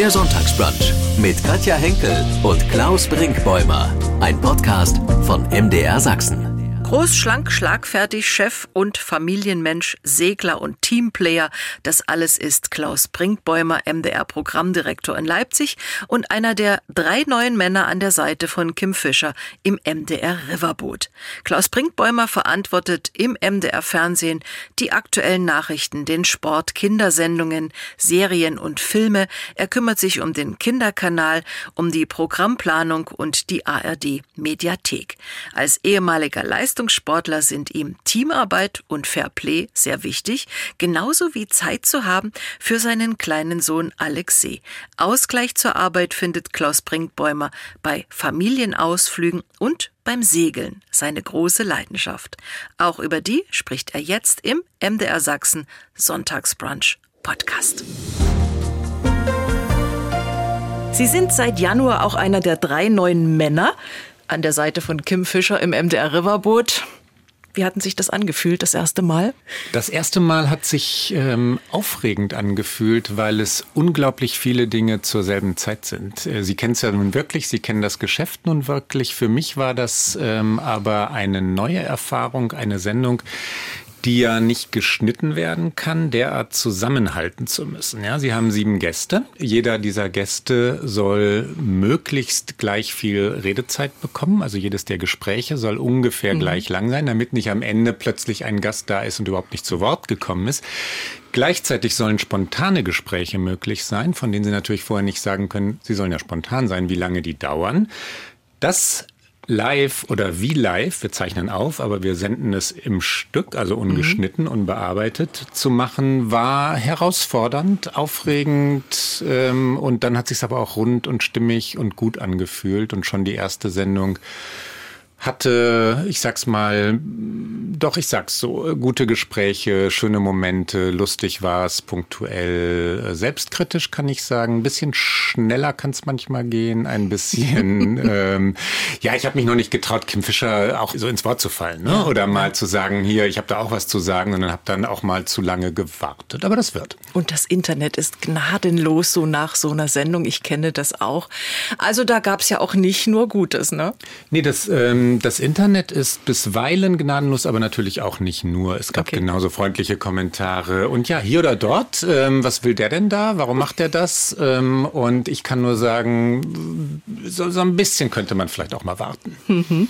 Der Sonntagsbrunch mit Katja Henkel und Klaus Brinkbäumer. Ein Podcast von MDR Sachsen. Groß, schlank, schlagfertig, Chef und Familienmensch, Segler und Teamplayer. Das alles ist Klaus Brinkbäumer, MDR-Programmdirektor in Leipzig und einer der drei neuen Männer an der Seite von Kim Fischer im MDR Riverboot. Klaus Brinkbäumer verantwortet im MDR Fernsehen die aktuellen Nachrichten, den Sport, Kindersendungen, Serien und Filme. Er kümmert sich um den Kinderkanal, um die Programmplanung und die ARD Mediathek. Als ehemaliger Leistungs Leistungssportler sind ihm Teamarbeit und Fairplay sehr wichtig, genauso wie Zeit zu haben für seinen kleinen Sohn Alexei. Ausgleich zur Arbeit findet Klaus Brinkbäumer bei Familienausflügen und beim Segeln, seine große Leidenschaft. Auch über die spricht er jetzt im MDR Sachsen Sonntagsbrunch Podcast. Sie sind seit Januar auch einer der drei neuen Männer, an der Seite von Kim Fischer im MDR Riverboot. Wie hatten sich das angefühlt, das erste Mal? Das erste Mal hat sich ähm, aufregend angefühlt, weil es unglaublich viele Dinge zur selben Zeit sind. Äh, Sie kennen es ja nun wirklich, Sie kennen das Geschäft nun wirklich. Für mich war das ähm, aber eine neue Erfahrung, eine Sendung, die ja nicht geschnitten werden kann, derart zusammenhalten zu müssen. Ja, Sie haben sieben Gäste. Jeder dieser Gäste soll möglichst gleich viel Redezeit bekommen. Also jedes der Gespräche soll ungefähr mhm. gleich lang sein, damit nicht am Ende plötzlich ein Gast da ist und überhaupt nicht zu Wort gekommen ist. Gleichzeitig sollen spontane Gespräche möglich sein, von denen Sie natürlich vorher nicht sagen können, sie sollen ja spontan sein, wie lange die dauern. Das live oder wie live, wir zeichnen auf, aber wir senden es im Stück, also ungeschnitten, mhm. unbearbeitet, zu machen, war herausfordernd, aufregend ähm, und dann hat sich aber auch rund und stimmig und gut angefühlt und schon die erste Sendung hatte, ich sag's mal, doch, ich sag's so, gute Gespräche, schöne Momente, lustig war's, punktuell, äh, selbstkritisch kann ich sagen, ein bisschen schneller kann es manchmal gehen, ein bisschen, ähm, ja, ich habe mich noch nicht getraut, Kim Fischer auch so ins Wort zu fallen, ne? oder mal zu sagen, hier, ich habe da auch was zu sagen und dann habe dann auch mal zu lange gewartet, aber das wird. Und das Internet ist gnadenlos so nach so einer Sendung, ich kenne das auch. Also da gab's ja auch nicht nur Gutes, ne? Nee, das ähm, das Internet ist bisweilen gnadenlos, aber natürlich auch nicht nur. Es gab okay. genauso freundliche Kommentare. Und ja, hier oder dort, ähm, was will der denn da? Warum macht er das? Ähm, und ich kann nur sagen, so, so, ein bisschen könnte man vielleicht auch mal warten. Mhm.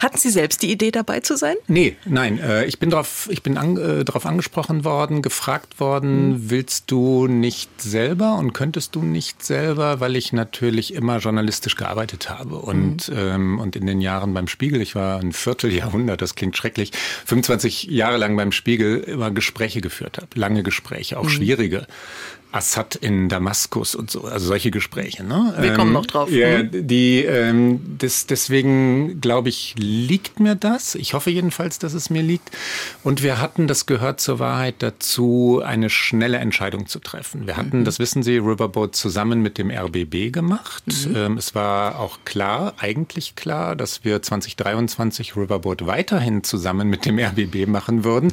Hatten Sie selbst die Idee, dabei zu sein? Nee, nein. Äh, ich bin darauf ich bin an, äh, drauf angesprochen worden, gefragt worden, mhm. willst du nicht selber und könntest du nicht selber, weil ich natürlich immer journalistisch gearbeitet habe und, mhm. ähm, und in den Jahren beim Spiegel, ich war ein Vierteljahrhundert, das klingt schrecklich, 25 Jahre lang beim Spiegel immer Gespräche geführt habe, lange Gespräche, auch mhm. schwierige. Assad in Damaskus und so, also solche Gespräche. Ne? Wir ähm, kommen noch drauf. Ja, mhm. die, ähm, das, deswegen glaube ich, liegt mir das. Ich hoffe jedenfalls, dass es mir liegt. Und wir hatten, das gehört zur Wahrheit dazu, eine schnelle Entscheidung zu treffen. Wir hatten, mhm. das wissen Sie, Riverboat zusammen mit dem RBB gemacht. Mhm. Ähm, es war auch klar, eigentlich klar, dass wir 2023 Riverboat weiterhin zusammen mit dem RBB machen würden.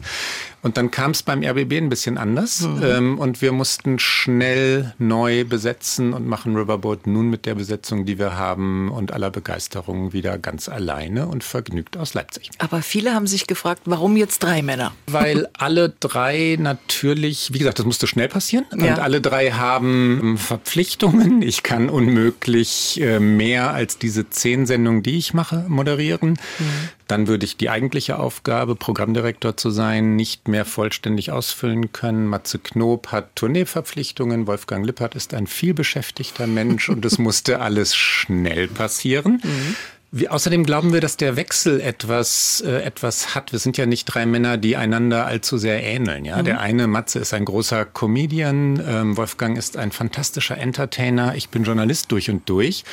Und dann kam es beim RBB ein bisschen anders mhm. ähm, und wir mussten schnell neu besetzen und machen Riverboat nun mit der Besetzung, die wir haben und aller Begeisterung wieder ganz alleine und vergnügt aus Leipzig. Aber viele haben sich gefragt, warum jetzt drei Männer? Weil alle drei natürlich, wie gesagt, das musste schnell passieren ja. und alle drei haben ähm, Verpflichtungen. Ich kann unmöglich äh, mehr als diese zehn Sendungen, die ich mache, moderieren. Mhm. Dann würde ich die eigentliche Aufgabe, Programmdirektor zu sein, nicht mehr vollständig ausfüllen können. Matze Knob hat Tourneeverpflichtungen. Wolfgang Lippert ist ein vielbeschäftigter Mensch und es musste alles schnell passieren. Mhm. Wir, außerdem glauben wir, dass der Wechsel etwas, äh, etwas hat. Wir sind ja nicht drei Männer, die einander allzu sehr ähneln. Ja? Mhm. Der eine, Matze, ist ein großer Comedian, ähm, Wolfgang ist ein fantastischer Entertainer, ich bin Journalist durch und durch.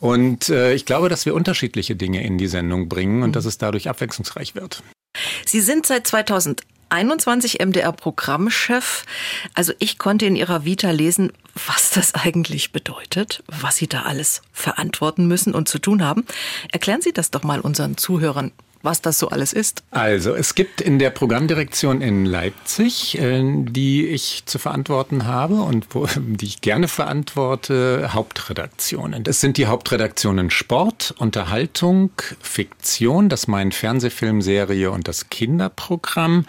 Und äh, ich glaube, dass wir unterschiedliche Dinge in die Sendung bringen und mhm. dass es dadurch abwechslungsreich wird. Sie sind seit 2000 21 MDR-Programmchef. Also ich konnte in Ihrer Vita lesen, was das eigentlich bedeutet, was Sie da alles verantworten müssen und zu tun haben. Erklären Sie das doch mal unseren Zuhörern. Was das so alles ist? Also, es gibt in der Programmdirektion in Leipzig, äh, die ich zu verantworten habe und wo, die ich gerne verantworte, Hauptredaktionen. Das sind die Hauptredaktionen Sport, Unterhaltung, Fiktion, das meint Fernsehfilmserie und das Kinderprogramm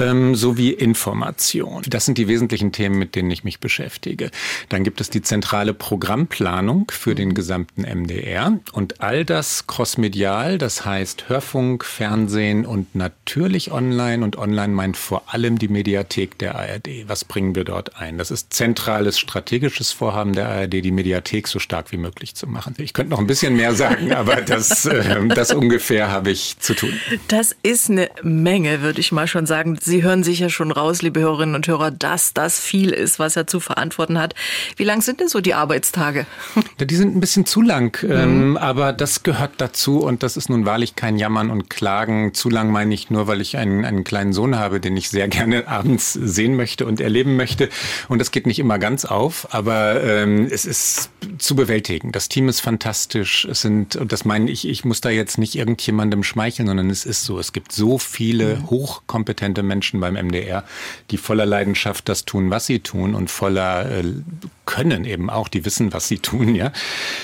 ähm, sowie Information. Das sind die wesentlichen Themen, mit denen ich mich beschäftige. Dann gibt es die zentrale Programmplanung für den gesamten MDR und all das crossmedial, das heißt Hörfunk, Fernsehen und natürlich online und online meint vor allem die Mediathek der ARD. Was bringen wir dort ein? Das ist zentrales strategisches Vorhaben der ARD, die Mediathek so stark wie möglich zu machen. Ich könnte noch ein bisschen mehr sagen, aber das, äh, das ungefähr habe ich zu tun. Das ist eine Menge, würde ich mal schon sagen. Sie hören sicher schon raus, liebe Hörerinnen und Hörer, dass das viel ist, was er zu verantworten hat. Wie lang sind denn so die Arbeitstage? Die sind ein bisschen zu lang, mhm. ähm, aber das gehört dazu und das ist nun wahrlich kein Jammern und Klagen. Zu lang meine ich nur, weil ich einen, einen kleinen Sohn habe, den ich sehr gerne abends sehen möchte und erleben möchte. Und das geht nicht immer ganz auf, aber ähm, es ist zu bewältigen. Das Team ist fantastisch. Es sind, und das meine ich, ich muss da jetzt nicht irgendjemandem schmeicheln, sondern es ist so. Es gibt so viele mhm. hochkompetente Menschen, Menschen beim MDR, die voller Leidenschaft das tun, was sie tun und voller äh, Können eben auch, die wissen, was sie tun, ja.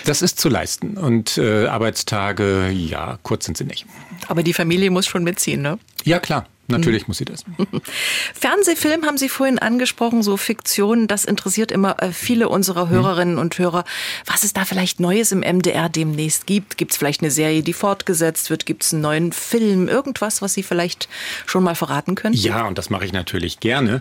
Das ist zu leisten. Und äh, Arbeitstage, ja, kurz sind sie nicht. Aber die Familie muss schon mitziehen, ne? Ja, klar. Natürlich muss sie das. Fernsehfilm haben Sie vorhin angesprochen, so Fiktion, das interessiert immer äh, viele unserer mhm. Hörerinnen und Hörer. Was es da vielleicht Neues im MDR demnächst gibt? Gibt es vielleicht eine Serie, die fortgesetzt wird? Gibt es einen neuen Film? Irgendwas, was Sie vielleicht schon mal verraten können? Ja, und das mache ich natürlich gerne.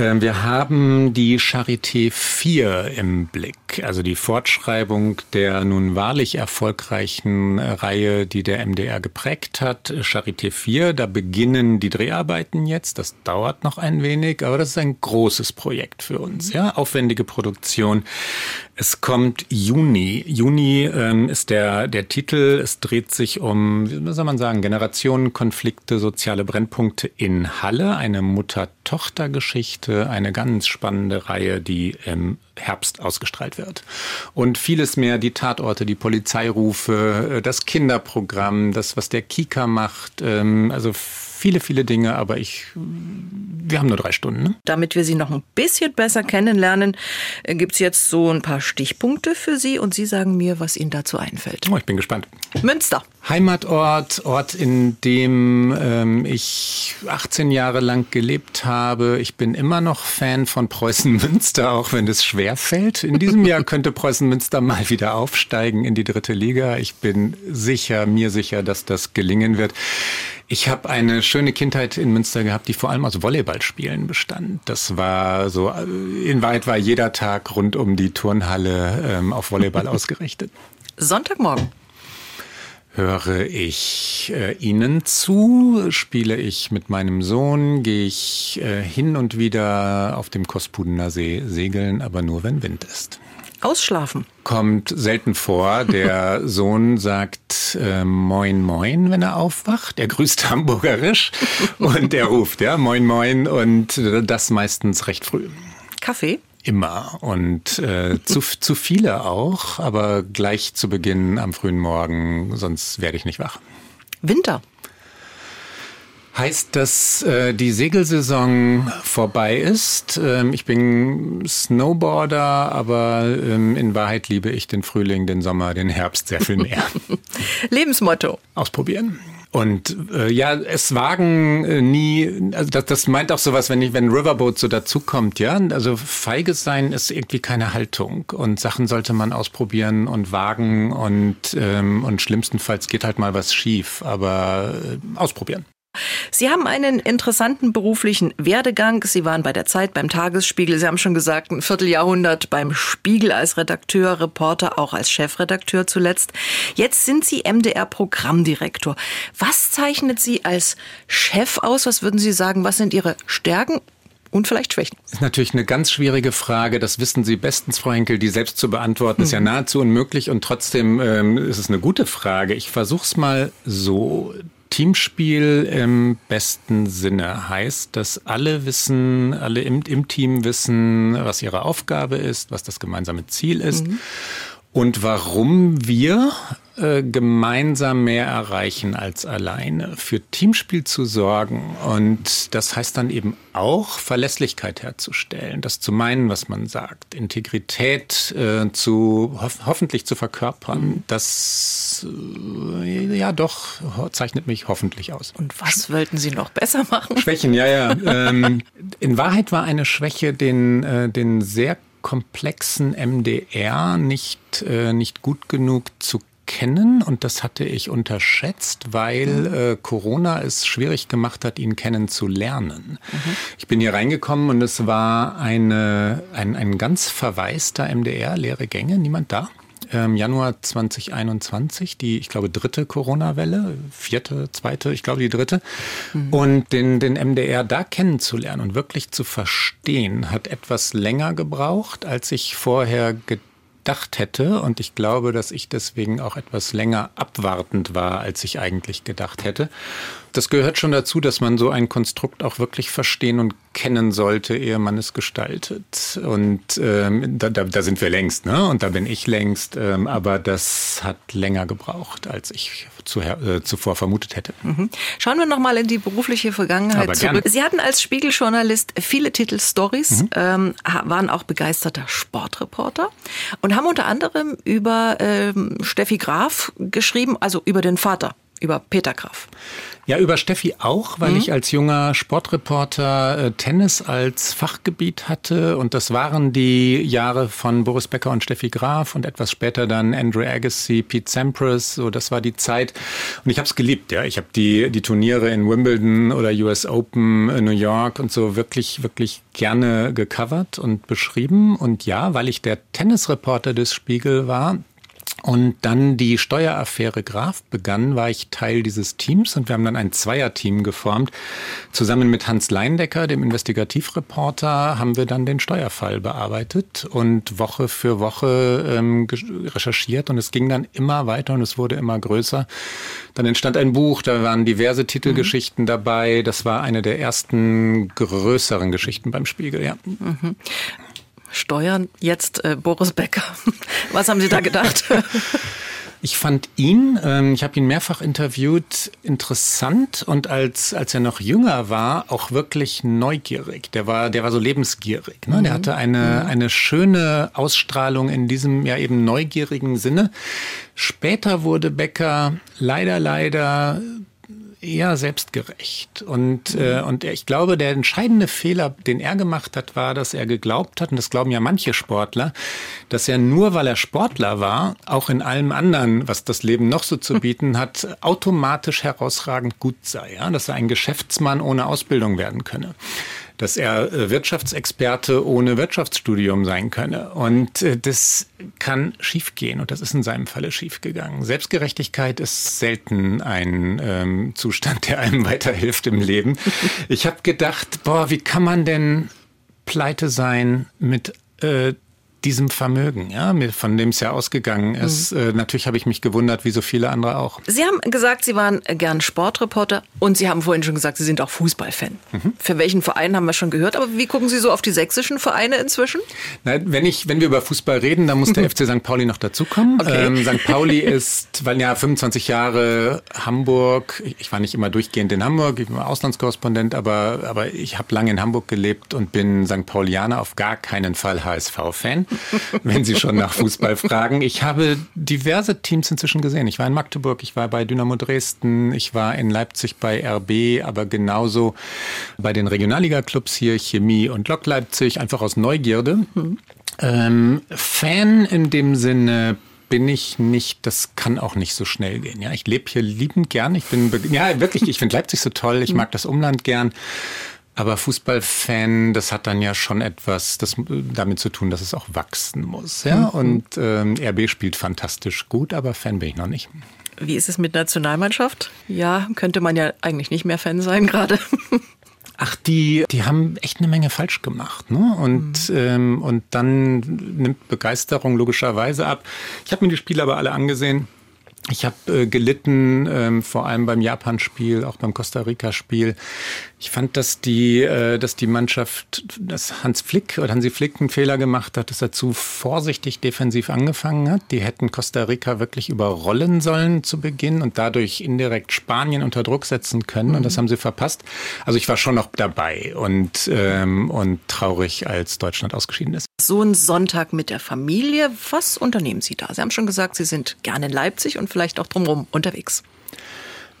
Ähm, wir haben die Charité 4 im Blick, also die Fortschreibung der nun wahrlich erfolgreichen Reihe, die der MDR geprägt hat. Charité 4, da beginnen die Dreharbeiten jetzt. Das dauert noch ein wenig, aber das ist ein großes Projekt für uns. Ja, aufwendige Produktion. Es kommt Juni. Juni ähm, ist der, der Titel. Es dreht sich um, wie soll man sagen, Generationenkonflikte, soziale Brennpunkte in Halle, eine Mutter-Tochter-Geschichte, eine ganz spannende Reihe, die im Herbst ausgestrahlt wird. Und vieles mehr, die Tatorte, die Polizeirufe, äh, das Kinderprogramm, das, was der Kika macht, ähm, also viele, viele Dinge, aber ich, wir haben nur drei Stunden. Ne? Damit wir Sie noch ein bisschen besser kennenlernen, äh, gibt es jetzt so ein paar Stichpunkte für Sie und Sie sagen mir, was Ihnen dazu einfällt. Oh, ich bin gespannt. Münster. Heimatort, Ort, in dem ähm, ich 18 Jahre lang gelebt habe. Ich bin immer noch Fan von Preußen Münster, auch wenn es schwer fällt. In diesem Jahr könnte Preußen Münster mal wieder aufsteigen in die dritte Liga. Ich bin sicher, mir sicher, dass das gelingen wird. Ich habe eine schöne Kindheit in Münster gehabt, die vor allem aus Volleyballspielen bestand. Das war so, in Wahrheit war jeder Tag rund um die Turnhalle ähm, auf Volleyball ausgerichtet. Sonntagmorgen. Höre ich äh, Ihnen zu, spiele ich mit meinem Sohn, gehe ich äh, hin und wieder auf dem Kospudener See segeln, aber nur wenn Wind ist. Ausschlafen. Kommt selten vor. Der Sohn sagt äh, Moin Moin, wenn er aufwacht. Er grüßt hamburgerisch und er ruft, ja, Moin Moin und das meistens recht früh. Kaffee? Immer und äh, zu, zu viele auch, aber gleich zu Beginn am frühen Morgen, sonst werde ich nicht wach. Winter. Heißt, dass äh, die Segelsaison vorbei ist. Ähm, ich bin Snowboarder, aber ähm, in Wahrheit liebe ich den Frühling, den Sommer, den Herbst sehr viel mehr. Lebensmotto. Ausprobieren. Und äh, ja, es wagen äh, nie, also das, das meint auch sowas, wenn ich, wenn Riverboat so dazukommt, ja. Also feige sein ist irgendwie keine Haltung. Und Sachen sollte man ausprobieren und wagen und, ähm, und schlimmstenfalls geht halt mal was schief, aber äh, ausprobieren. Sie haben einen interessanten beruflichen Werdegang. Sie waren bei der Zeit, beim Tagesspiegel. Sie haben schon gesagt, ein Vierteljahrhundert beim Spiegel als Redakteur, Reporter, auch als Chefredakteur zuletzt. Jetzt sind Sie MDR-Programmdirektor. Was zeichnet Sie als Chef aus? Was würden Sie sagen? Was sind Ihre Stärken und vielleicht Schwächen? Das ist natürlich eine ganz schwierige Frage. Das wissen Sie bestens, Frau Henkel. Die selbst zu beantworten, ist ja mhm. nahezu unmöglich. Und trotzdem ähm, ist es eine gute Frage. Ich versuche es mal so. Teamspiel im besten Sinne heißt, dass alle wissen, alle im, im Team wissen, was ihre Aufgabe ist, was das gemeinsame Ziel ist. Mhm. Und warum wir äh, gemeinsam mehr erreichen als alleine. Für Teamspiel zu sorgen und das heißt dann eben auch Verlässlichkeit herzustellen, das zu meinen, was man sagt, Integrität äh, zu ho hoffentlich zu verkörpern, das äh, ja doch zeichnet mich hoffentlich aus. Und was wollten Sie noch besser machen? Schwächen, ja, ja. ähm, in Wahrheit war eine Schwäche, den, äh, den sehr komplexen MDR nicht, äh, nicht gut genug zu kennen und das hatte ich unterschätzt, weil mhm. äh, Corona es schwierig gemacht hat, ihn kennenzulernen. Mhm. Ich bin hier reingekommen und es war eine, ein, ein ganz verwaister MDR, leere Gänge, niemand da ähm, Januar 2021, die, ich glaube, dritte Corona-Welle, vierte, zweite, ich glaube, die dritte. Mhm. Und den, den MDR da kennenzulernen und wirklich zu verstehen, hat etwas länger gebraucht, als ich vorher gedacht hätte. Und ich glaube, dass ich deswegen auch etwas länger abwartend war, als ich eigentlich gedacht hätte. Das gehört schon dazu, dass man so ein Konstrukt auch wirklich verstehen und kennen sollte, ehe man es gestaltet. Und ähm, da, da, da sind wir längst, ne? Und da bin ich längst. Ähm, aber das hat länger gebraucht, als ich zu, äh, zuvor vermutet hätte. Mhm. Schauen wir noch mal in die berufliche Vergangenheit zurück. Sie hatten als Spiegeljournalist viele Titelstories, mhm. ähm, waren auch begeisterter Sportreporter und haben unter anderem über ähm, Steffi Graf geschrieben, also über den Vater über Peter Graf. Ja, über Steffi auch, weil mhm. ich als junger Sportreporter äh, Tennis als Fachgebiet hatte. Und das waren die Jahre von Boris Becker und Steffi Graf und etwas später dann Andrew Agassi, Pete Sampras. So, das war die Zeit. Und ich habe es geliebt. Ja, ich habe die die Turniere in Wimbledon oder US Open in New York und so wirklich wirklich gerne gecovert und beschrieben. Und ja, weil ich der Tennisreporter des Spiegel war, und dann die Steueraffäre Graf begann, war ich Teil dieses Teams und wir haben dann ein Zweierteam geformt. Zusammen mit Hans Leindecker, dem Investigativreporter, haben wir dann den Steuerfall bearbeitet und Woche für Woche ähm, recherchiert und es ging dann immer weiter und es wurde immer größer. Dann entstand ein Buch, da waren diverse Titelgeschichten mhm. dabei. Das war eine der ersten größeren Geschichten beim Spiegel, ja. Mhm. Steuern, jetzt äh, Boris Becker. Was haben Sie da gedacht? Ich fand ihn, ähm, ich habe ihn mehrfach interviewt, interessant und als, als er noch jünger war, auch wirklich neugierig. Der war, der war so lebensgierig. Ne? Mhm. Der hatte eine, mhm. eine schöne Ausstrahlung in diesem ja eben neugierigen Sinne. Später wurde Becker leider, leider eher selbstgerecht. Und, mhm. äh, und ich glaube, der entscheidende Fehler, den er gemacht hat, war, dass er geglaubt hat, und das glauben ja manche Sportler, dass er nur, weil er Sportler war, auch in allem anderen, was das Leben noch so zu bieten hat, automatisch herausragend gut sei. Ja? Dass er ein Geschäftsmann ohne Ausbildung werden könne dass er äh, Wirtschaftsexperte ohne Wirtschaftsstudium sein könne. Und äh, das kann schiefgehen und das ist in seinem Falle schiefgegangen. Selbstgerechtigkeit ist selten ein ähm, Zustand, der einem weiterhilft im Leben. Ich habe gedacht, boah, wie kann man denn pleite sein mit äh, diesem Vermögen, ja, von dem es ja ausgegangen ist. Mhm. Natürlich habe ich mich gewundert, wie so viele andere auch. Sie haben gesagt, Sie waren gern Sportreporter und Sie haben vorhin schon gesagt, Sie sind auch Fußballfan. Mhm. Für welchen Verein haben wir schon gehört, aber wie gucken Sie so auf die sächsischen Vereine inzwischen? Na, wenn, ich, wenn wir über Fußball reden, dann muss der FC St. Pauli noch dazukommen. Okay. Ähm, St. Pauli ist, weil ja 25 Jahre Hamburg, ich war nicht immer durchgehend in Hamburg, ich war Auslandskorrespondent, aber, aber ich habe lange in Hamburg gelebt und bin St. Paulianer, auf gar keinen Fall HSV-Fan. wenn Sie schon nach Fußball fragen. Ich habe diverse Teams inzwischen gesehen. Ich war in Magdeburg, ich war bei Dynamo Dresden, ich war in Leipzig bei RB, aber genauso bei den Regionalliga-Clubs hier, Chemie und Lok Leipzig, einfach aus Neugierde. Mhm. Ähm, Fan in dem Sinne bin ich nicht, das kann auch nicht so schnell gehen. Ja, ich lebe hier liebend gern. Ich bin, ja, wirklich, ich finde Leipzig so toll. Ich mag das Umland gern. Aber Fußballfan, das hat dann ja schon etwas das, damit zu tun, dass es auch wachsen muss. Ja? Mhm. Und ähm, RB spielt fantastisch gut, aber Fan bin ich noch nicht. Wie ist es mit Nationalmannschaft? Ja, könnte man ja eigentlich nicht mehr Fan sein gerade. Ach, die, die haben echt eine Menge falsch gemacht. Ne? Und, mhm. ähm, und dann nimmt Begeisterung logischerweise ab. Ich habe mir die Spiele aber alle angesehen. Ich habe äh, gelitten, ähm, vor allem beim Japan-Spiel, auch beim Costa Rica-Spiel Ich fand, dass die, äh, dass die Mannschaft, dass Hans Flick oder Hansi Flick einen Fehler gemacht hat, dass er zu vorsichtig defensiv angefangen hat. Die hätten Costa Rica wirklich überrollen sollen zu Beginn und dadurch indirekt Spanien unter Druck setzen können. Mhm. Und das haben sie verpasst. Also ich war schon noch dabei und, ähm, und traurig, als Deutschland ausgeschieden ist. So ein Sonntag mit der Familie. Was unternehmen Sie da? Sie haben schon gesagt, Sie sind gerne in Leipzig und vielleicht auch drumherum unterwegs.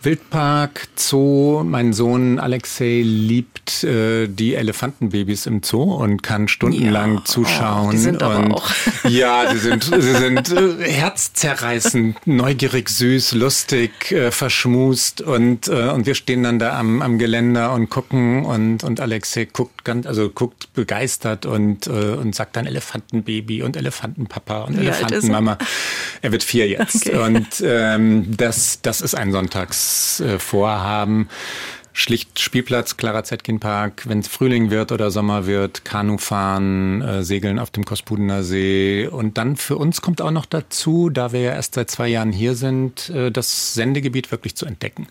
Wildpark, Zoo. Mein Sohn Alexei liebt äh, die Elefantenbabys im Zoo und kann stundenlang ja, zuschauen. Oh, die sind aber und, auch. Ja, sie sind, sie sind äh, herzzerreißend, neugierig, süß, lustig, äh, verschmust und, äh, und wir stehen dann da am, am Geländer und gucken und, und Alexei guckt ganz, also guckt begeistert und, äh, und sagt dann Elefantenbaby und Elefantenpapa und Wie Elefantenmama. Er wird vier jetzt. Okay. Und ähm, das, das ist ein Sonntags äh. Schlicht Spielplatz, Clara Zetkin Park, wenn es Frühling wird oder Sommer wird, Kanu fahren, äh, segeln auf dem Kospudener See. Und dann für uns kommt auch noch dazu, da wir ja erst seit zwei Jahren hier sind, äh, das Sendegebiet wirklich zu entdecken,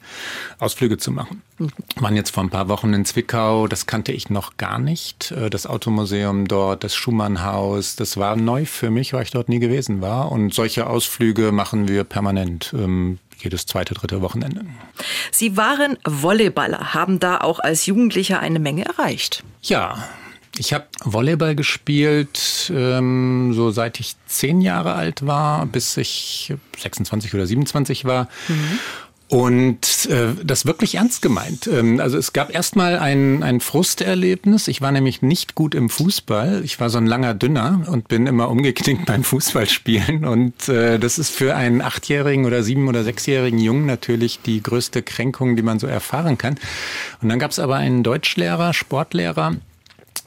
Ausflüge zu machen. Wir waren jetzt vor ein paar Wochen in Zwickau, das kannte ich noch gar nicht. Äh, das Automuseum dort, das Schumannhaus, das war neu für mich, weil ich dort nie gewesen war. Und solche Ausflüge machen wir permanent. Ähm, jedes zweite, dritte Wochenende. Sie waren Volleyballer, haben da auch als Jugendlicher eine Menge erreicht. Ja, ich habe Volleyball gespielt, ähm, so seit ich zehn Jahre alt war, bis ich 26 oder 27 war. Mhm. Und äh, das wirklich ernst gemeint. Ähm, also es gab erstmal ein, ein Frusterlebnis. Ich war nämlich nicht gut im Fußball. Ich war so ein langer Dünner und bin immer umgeknickt beim Fußballspielen. Und äh, das ist für einen achtjährigen oder sieben- oder sechsjährigen Jungen natürlich die größte Kränkung, die man so erfahren kann. Und dann gab es aber einen Deutschlehrer, Sportlehrer,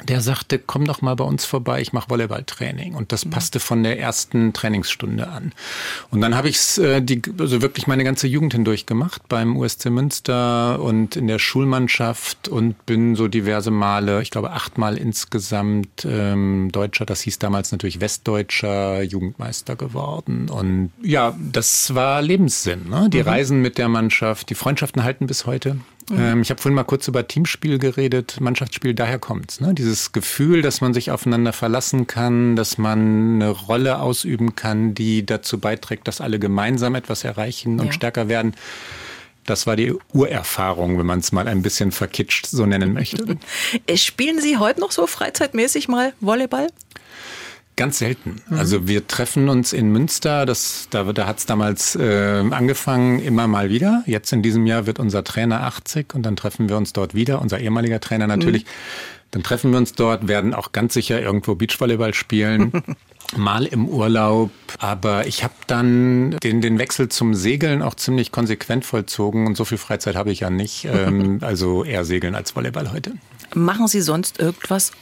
der sagte, komm doch mal bei uns vorbei, ich mache Volleyballtraining. Und das mhm. passte von der ersten Trainingsstunde an. Und dann habe ich es äh, die, also wirklich meine ganze Jugend hindurch gemacht beim USC Münster und in der Schulmannschaft und bin so diverse Male, ich glaube achtmal insgesamt ähm, Deutscher, das hieß damals natürlich Westdeutscher Jugendmeister geworden. Und ja, das war Lebenssinn. Ne? Die mhm. Reisen mit der Mannschaft, die Freundschaften halten bis heute. Mhm. Ähm, ich habe vorhin mal kurz über Teamspiel geredet, Mannschaftsspiel, daher kommt's. Ne? Dieses Gefühl, dass man sich aufeinander verlassen kann, dass man eine Rolle ausüben kann, die dazu beiträgt, dass alle gemeinsam etwas erreichen und ja. stärker werden. Das war die Urerfahrung, wenn man es mal ein bisschen verkitscht so nennen möchte. Spielen Sie heute noch so freizeitmäßig mal Volleyball? Ganz selten. Mhm. Also wir treffen uns in Münster, das, da, da hat es damals äh, angefangen, immer mal wieder. Jetzt in diesem Jahr wird unser Trainer 80 und dann treffen wir uns dort wieder, unser ehemaliger Trainer natürlich. Mhm. Dann treffen wir uns dort, werden auch ganz sicher irgendwo Beachvolleyball spielen. mal im Urlaub, aber ich habe dann den, den Wechsel zum Segeln auch ziemlich konsequent vollzogen und so viel Freizeit habe ich ja nicht. Ähm, also eher Segeln als Volleyball heute. Machen Sie sonst irgendwas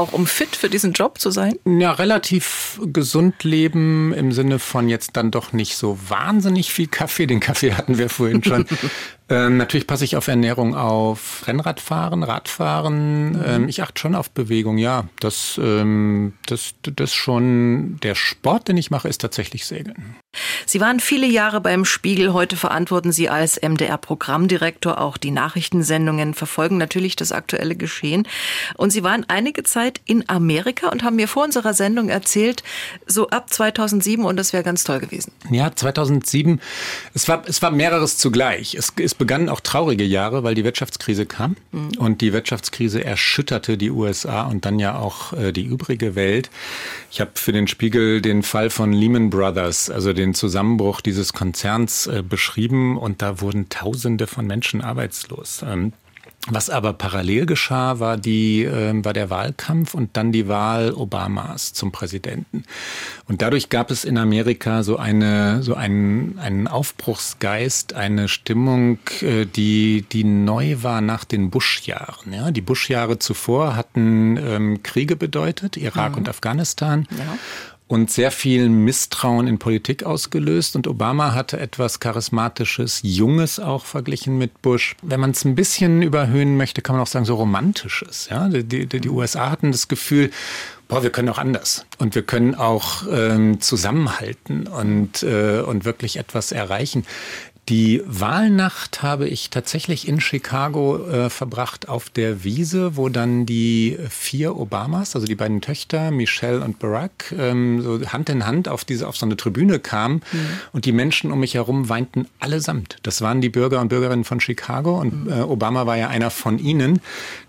auch um fit für diesen Job zu sein? Ja, relativ gesund leben im Sinne von jetzt dann doch nicht so wahnsinnig viel Kaffee. Den Kaffee hatten wir vorhin schon. Ähm, natürlich passe ich auf Ernährung auf, Rennradfahren, Radfahren. Mhm. Ähm, ich achte schon auf Bewegung, ja. Das, ähm, das, das schon, der Sport, den ich mache, ist tatsächlich Segeln. Sie waren viele Jahre beim Spiegel. Heute verantworten Sie als MDR-Programmdirektor auch die Nachrichtensendungen, verfolgen natürlich das aktuelle Geschehen. Und Sie waren einige Zeit in Amerika und haben mir vor unserer Sendung erzählt, so ab 2007 und das wäre ganz toll gewesen. Ja, 2007. Es war, es war mehreres zugleich. Es, es begannen auch traurige Jahre, weil die Wirtschaftskrise kam mhm. und die Wirtschaftskrise erschütterte die USA und dann ja auch äh, die übrige Welt. Ich habe für den Spiegel den Fall von Lehman Brothers, also den Zusammenbruch dieses Konzerns äh, beschrieben und da wurden Tausende von Menschen arbeitslos. Ähm, was aber parallel geschah, war die, äh, war der Wahlkampf und dann die Wahl Obamas zum Präsidenten. Und dadurch gab es in Amerika so eine, so einen, einen Aufbruchsgeist, eine Stimmung, äh, die, die neu war nach den Bush-Jahren. Ja, die Bush-Jahre zuvor hatten ähm, Kriege bedeutet, Irak mhm. und Afghanistan. Ja und sehr viel Misstrauen in Politik ausgelöst. Und Obama hatte etwas Charismatisches, Junges auch verglichen mit Bush. Wenn man es ein bisschen überhöhen möchte, kann man auch sagen, so Romantisches. Ja? Die, die, die USA hatten das Gefühl, boah, wir können auch anders. Und wir können auch ähm, zusammenhalten und, äh, und wirklich etwas erreichen Die Wahlnacht habe ich tatsächlich in Chicago äh, verbracht auf der Wiese, wo dann die vier Obamas, also die beiden Töchter, Michelle und Barack, ähm, so Hand in Hand auf diese auf so eine Tribüne kamen mhm. und die Menschen um mich herum weinten allesamt. Das waren die Bürger und Bürgerinnen von Chicago und mhm. äh, Obama war ja einer von ihnen.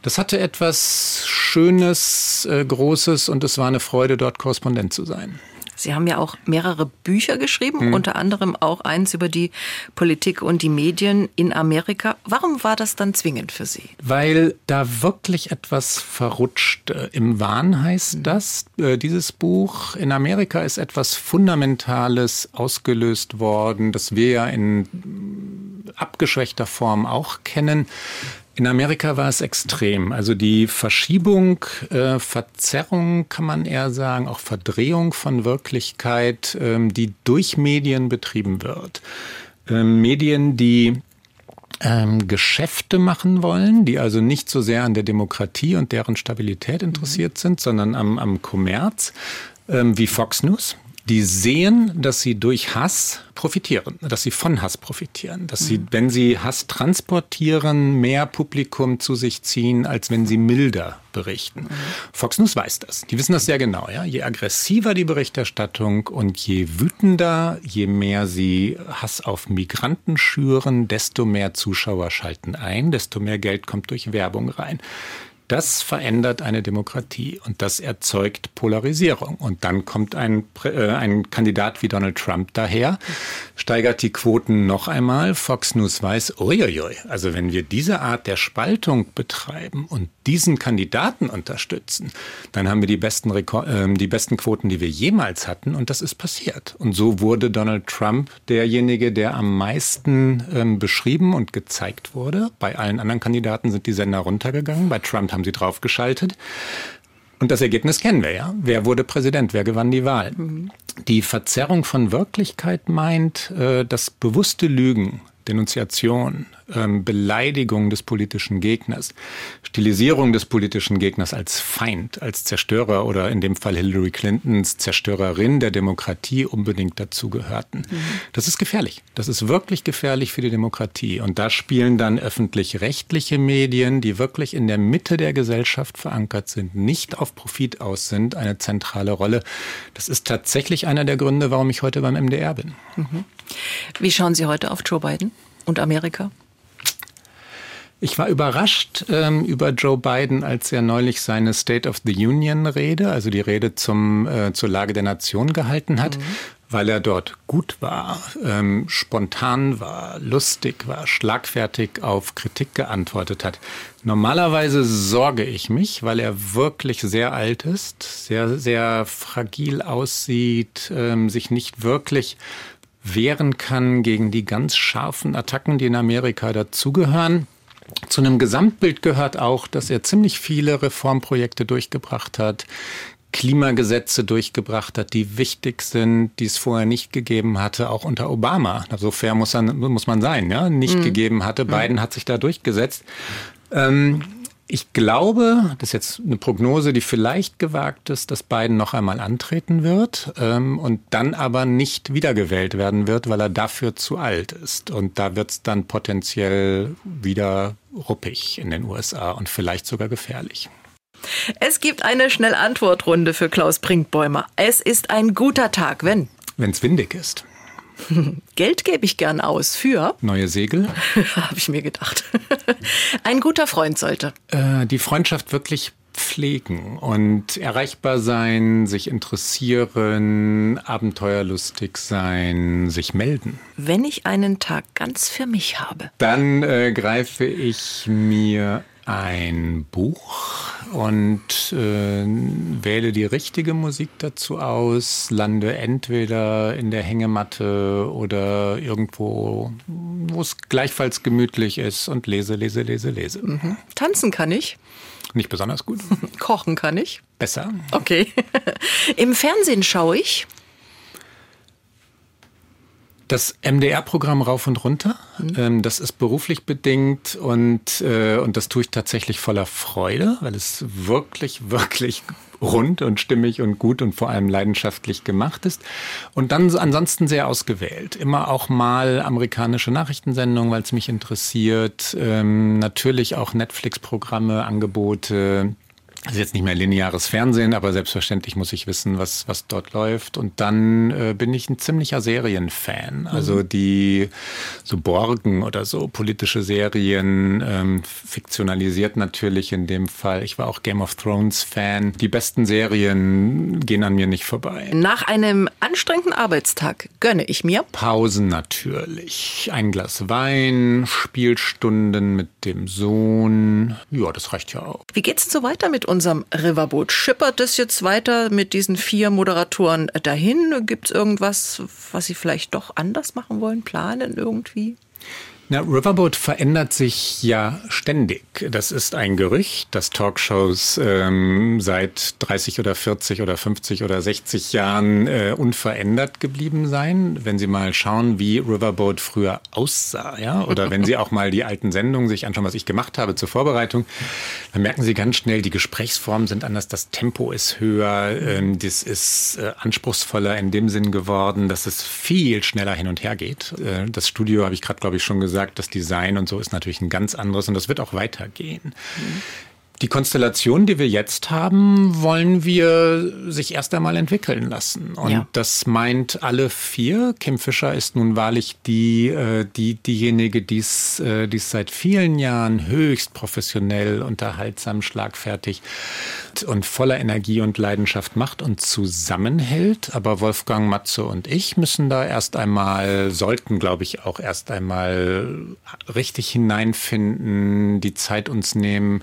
Das hatte etwas Schönes, äh, Großes und es war eine Freude, dort Korrespondent zu sein. Sie haben ja auch mehrere Bücher geschrieben, mhm. unter anderem auch eins über die Politik und die Medien in Amerika. Warum war das dann zwingend für Sie? Weil da wirklich etwas verrutscht. Äh, Im Wahn heißt mhm. das, äh, dieses Buch. In Amerika ist etwas Fundamentales ausgelöst worden, das wir ja in abgeschwächter Form auch kennen. In Amerika war es extrem. Also die Verschiebung, äh, Verzerrung kann man eher sagen, auch Verdrehung von Wirklichkeit, ähm, die durch Medien betrieben wird. Ähm, Medien, die ähm, Geschäfte machen wollen, die also nicht so sehr an der Demokratie und deren Stabilität interessiert sind, sondern am, am Kommerz, ähm, wie Fox News die sehen, dass sie durch Hass profitieren, dass sie von Hass profitieren, dass sie, wenn sie Hass transportieren, mehr Publikum zu sich ziehen, als wenn sie milder berichten. Mhm. Fox News weiß das. Die wissen das sehr genau. Ja? Je aggressiver die Berichterstattung und je wütender, je mehr sie Hass auf Migranten schüren, desto mehr Zuschauer schalten ein, desto mehr Geld kommt durch Werbung rein. Das verändert eine Demokratie und das erzeugt Polarisierung. Und dann kommt ein, äh, ein Kandidat wie Donald Trump daher, steigert die Quoten noch einmal. Fox News weiß, uiuiui, also wenn wir diese Art der Spaltung betreiben und diesen Kandidaten unterstützen, dann haben wir die besten, Rekord, äh, die besten Quoten, die wir jemals hatten. Und das ist passiert. Und so wurde Donald Trump derjenige, der am meisten ähm, beschrieben und gezeigt wurde. Bei allen anderen Kandidaten sind die Sender runtergegangen. Bei Trump haben haben sie draufgeschaltet. Und das Ergebnis kennen wir ja. Wer wurde Präsident? Wer gewann die Wahl? Mhm. Die Verzerrung von Wirklichkeit meint, äh, das bewusste Lügen Denunziation, ähm, Beleidigung des politischen Gegners, Stilisierung des politischen Gegners als Feind, als Zerstörer oder in dem Fall Hillary Clintons Zerstörerin der Demokratie unbedingt dazu gehörten. Mhm. Das ist gefährlich. Das ist wirklich gefährlich für die Demokratie. Und da spielen dann öffentlich-rechtliche Medien, die wirklich in der Mitte der Gesellschaft verankert sind, nicht auf Profit aus sind, eine zentrale Rolle. Das ist tatsächlich einer der Gründe, warum ich heute beim MDR bin. Mhm. Wie schauen Sie heute auf Joe Biden und Amerika? Ich war überrascht ähm, über Joe Biden, als er neulich seine State of the Union Rede, also die Rede zum, äh, zur Lage der Nation gehalten hat, mhm. weil er dort gut war, ähm, spontan war, lustig war, schlagfertig auf Kritik geantwortet hat. Normalerweise sorge ich mich, weil er wirklich sehr alt ist, sehr, sehr fragil aussieht, ähm, sich nicht wirklich wehren kann gegen die ganz scharfen Attacken, die in Amerika dazugehören. Zu einem Gesamtbild gehört auch, dass er ziemlich viele Reformprojekte durchgebracht hat, Klimagesetze durchgebracht hat, die wichtig sind, die es vorher nicht gegeben hatte, auch unter Obama. So fair muss, man, muss man sein, ja, nicht mhm. gegeben hatte. Biden mhm. hat sich da durchgesetzt. Ähm, ich glaube, das ist jetzt eine Prognose, die vielleicht gewagt ist, dass Biden noch einmal antreten wird ähm, und dann aber nicht wiedergewählt werden wird, weil er dafür zu alt ist. Und da wird es dann potenziell wieder ruppig in den USA und vielleicht sogar gefährlich. Es gibt eine Schnellantwortrunde für Klaus Brinkbäumer. Es ist ein guter Tag, wenn? Wenn es windig ist. Geld gebe ich gern aus für. Neue Segel? Habe ich mir gedacht. Ein guter Freund sollte. Äh, die Freundschaft wirklich pflegen und erreichbar sein, sich interessieren, abenteuerlustig sein, sich melden. Wenn ich einen Tag ganz für mich habe, dann äh, greife ich mir ein Buch und äh, wähle die richtige Musik dazu aus, lande entweder in der Hängematte oder irgendwo, wo es gleichfalls gemütlich ist und lese, lese, lese, lese. Mhm. Tanzen kann ich. Nicht besonders gut. Kochen kann ich. Besser. Okay. Im Fernsehen schaue ich. Das MDR-Programm rauf und runter, mhm. ähm, das ist beruflich bedingt und, äh, und das tue ich tatsächlich voller Freude, weil es wirklich, wirklich rund und stimmig und gut und vor allem leidenschaftlich gemacht ist. Und dann ansonsten sehr ausgewählt. Immer auch mal amerikanische Nachrichtensendungen, weil es mich interessiert. Ähm, natürlich auch Netflix-Programme, Angebote also jetzt nicht mehr lineares Fernsehen, aber selbstverständlich muss ich wissen, was, was dort läuft. Und dann äh, bin ich ein ziemlicher Serienfan. Also mhm. die so Borgen oder so politische Serien, ähm, fiktionalisiert natürlich in dem Fall. Ich war auch Game of Thrones Fan. Die besten Serien gehen an mir nicht vorbei. Nach einem anstrengenden Arbeitstag gönne ich mir Pausen natürlich. Ein Glas Wein, Spielstunden mit dem Sohn. Ja, das reicht ja auch. Wie geht's so weiter mit unserem Riverboot. Schippert es jetzt weiter mit diesen vier Moderatoren dahin? Gibt es irgendwas, was Sie vielleicht doch anders machen wollen, planen irgendwie? Na, Riverboat verändert sich ja ständig. Das ist ein Gerücht, dass Talkshows ähm, seit 30 oder 40 oder 50 oder 60 Jahren äh, unverändert geblieben seien. Wenn Sie mal schauen, wie Riverboat früher aussah, ja, oder wenn Sie auch mal die alten Sendungen sich anschauen, was ich gemacht habe zur Vorbereitung, dann merken Sie ganz schnell, die Gesprächsformen sind anders, das Tempo ist höher, ähm, das ist äh, anspruchsvoller in dem Sinn geworden, dass es viel schneller hin und her geht. Äh, das Studio habe ich gerade, glaube ich, schon gesagt gesagt, das Design und so ist natürlich ein ganz anderes und das wird auch weitergehen. Mhm. Die Konstellation, die wir jetzt haben, wollen wir sich erst einmal entwickeln lassen. Und ja. das meint alle vier. Kim Fischer ist nun wahrlich die, äh, die, diejenige, die es äh, seit vielen Jahren höchst professionell, unterhaltsam, schlagfertig und voller Energie und Leidenschaft macht und zusammenhält. Aber Wolfgang, Matze und ich müssen da erst einmal, sollten, glaube ich, auch erst einmal richtig hineinfinden, die Zeit uns nehmen,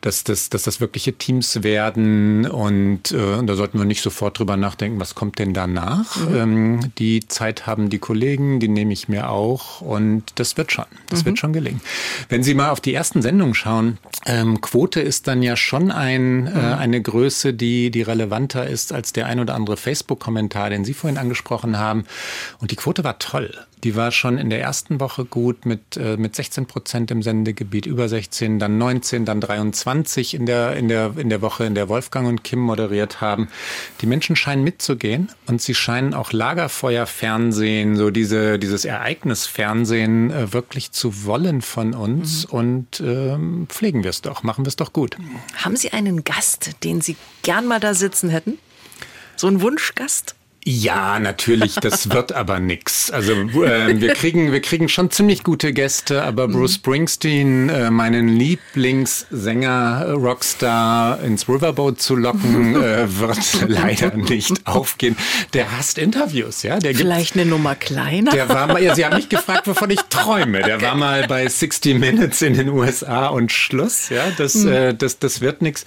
dass das, dass das wirkliche Teams werden und, äh, und da sollten wir nicht sofort drüber nachdenken, was kommt denn danach. Mhm. Ähm, die Zeit haben die Kollegen, die nehme ich mir auch und das wird schon, das mhm. wird schon gelingen. Wenn Sie mal auf die ersten Sendungen schauen, ähm, Quote ist dann ja schon ein, äh, mhm. eine Größe, die, die relevanter ist als der ein oder andere Facebook-Kommentar, den Sie vorhin angesprochen haben. Und die Quote war toll. Die war schon in der ersten Woche gut mit, äh, mit 16 Prozent im Sendegebiet, über 16, dann 19, dann 23 in der, in, der, in der Woche, in der Wolfgang und Kim moderiert haben. Die Menschen scheinen mitzugehen und sie scheinen auch Lagerfeuerfernsehen, so diese, dieses Ereignisfernsehen äh, wirklich zu wollen von uns mhm. und ähm, pflegen wir es doch, machen wir es doch gut. Haben Sie einen Gast, den Sie gern mal da sitzen hätten? So ein Wunschgast? Ja, natürlich, das wird aber nix. Also äh, wir kriegen wir kriegen schon ziemlich gute Gäste, aber mhm. Bruce Springsteen, äh, meinen Lieblingssänger äh, Rockstar ins Riverboat zu locken, äh, wird leider nicht aufgehen. Der hasst Interviews, ja. Der Vielleicht eine Nummer kleiner. Der war mal, ja, Sie haben mich gefragt, wovon ich träume. Der okay. war mal bei 60 Minutes in den USA und Schluss, ja. Das mhm. äh, das das wird nix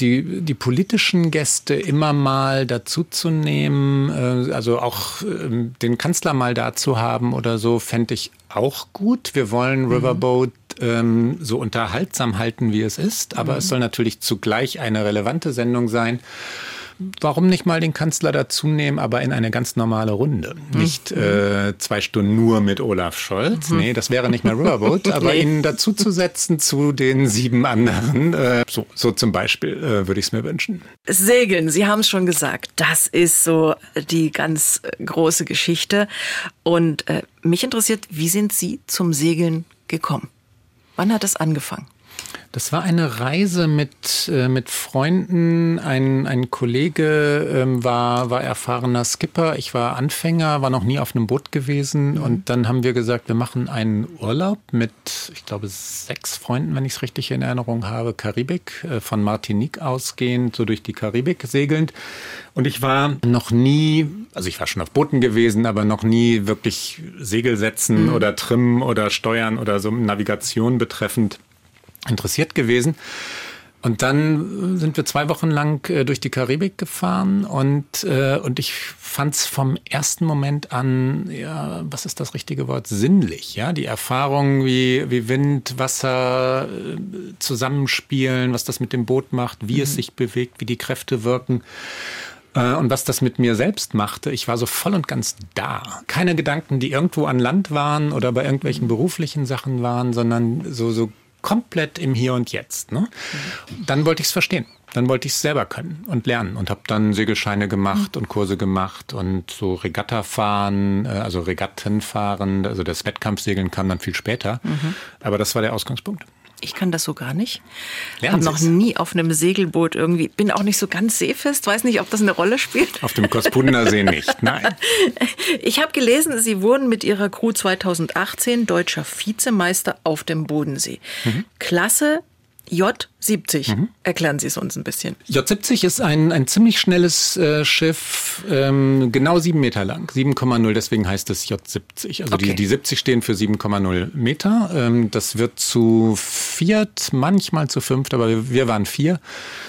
die, die politischen Gäste immer mal dazu zu nehmen, äh, also auch äh, den Kanzler mal da zu haben oder so, fände ich auch gut. Wir wollen mhm. Riverboat ähm, so unterhaltsam halten, wie es ist, aber mhm. es soll natürlich zugleich eine relevante Sendung sein warum nicht mal den Kanzler dazu nehmen, aber in eine ganz normale Runde. Mhm. Nicht äh, zwei Stunden nur mit Olaf Scholz. Mhm. Nee, das wäre nicht mehr Riverboat, aber nee. ihn dazu zu den sieben anderen. Äh, so, so zum Beispiel äh, würde ich es mir wünschen. Segeln, Sie haben es schon gesagt, das ist so die ganz große Geschichte. Und äh, mich interessiert, wie sind Sie zum Segeln gekommen? Wann hat es angefangen? Das war eine Reise mit, äh, mit Freunden. Ein, ein Kollege ähm, war, war erfahrener Skipper. Ich war Anfänger, war noch nie auf einem Boot gewesen. Mhm. Und dann haben wir gesagt, wir machen einen Urlaub mit, ich glaube, sechs Freunden, wenn ich es richtig in Erinnerung habe, Karibik, äh, von Martinique ausgehend, so durch die Karibik segelnd. Und ich war noch nie, also ich war schon auf Booten gewesen, aber noch nie wirklich Segel setzen mhm. oder trimmen oder steuern oder so Navigation betreffend interessiert gewesen. Und dann sind wir zwei Wochen lang äh, durch die Karibik gefahren und, äh, und ich fand es vom ersten Moment an, ja, was ist das richtige Wort, sinnlich. Ja, die Erfahrung, wie, wie Wind, Wasser äh, zusammenspielen, was das mit dem Boot macht, wie mhm. es sich bewegt, wie die Kräfte wirken. Äh, und was das mit mir selbst machte, ich war so voll und ganz da. Keine Gedanken, die irgendwo an Land waren oder bei irgendwelchen beruflichen Sachen waren, sondern so, so komplett im Hier und Jetzt. Ne? Dann wollte ich es verstehen. dann wollte ich es selber können und lernen und habe dann Segelscheine gemacht mhm. und Kurse gemacht und so Regatta fahren, äh, also Regatten fahren, also das Wettkampfsegeln kam dann viel später. Mhm. Aber das war der Ausgangspunkt. Ich kann das so gar nicht. Ich habe noch nie auf einem Segelboot irgendwie, bin auch nicht so ganz seefest, weiß nicht, ob das eine Rolle spielt. Auf dem Kospunener See nicht, nein. Ich habe gelesen, Sie wurden mit Ihrer Crew 2018 deutscher Vizemeister auf dem Bodensee. Mhm. Klasse J70. Mhm. Erklären Sie es uns ein bisschen. J70 ist ein, ein ziemlich schnelles äh, Schiff, ähm, genau sieben Meter lang, 7,0, deswegen heißt es J70. Also okay. die, die 70 stehen für 7,0 Meter. Ähm, das wird zu viert, manchmal zu fünft, aber wir waren vier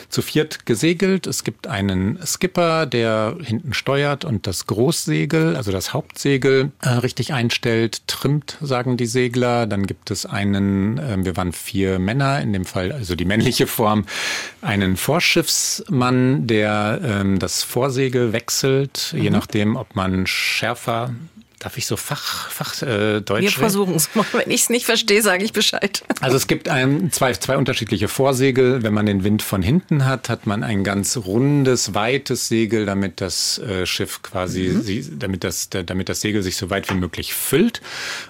zu viert gesegelt. Es gibt einen Skipper, der hinten steuert und das Großsegel, also das Hauptsegel, äh, richtig einstellt, trimmt, sagen die Segler. Dann gibt es einen, äh, wir waren vier Männer, in dem Fall also die männliche Form, einen Vorschiffsmann, der ähm, das Vorsegel wechselt, mhm. je nachdem, ob man schärfer Darf ich so Fach, Fach äh, Deutsch? Wir versuchen es mal. Wenn ich es nicht verstehe, sage ich Bescheid. Also es gibt ein, zwei, zwei unterschiedliche Vorsegel. Wenn man den Wind von hinten hat, hat man ein ganz rundes, weites Segel, damit das äh, Schiff quasi, mhm. sie, damit, das, damit das Segel sich so weit wie möglich füllt.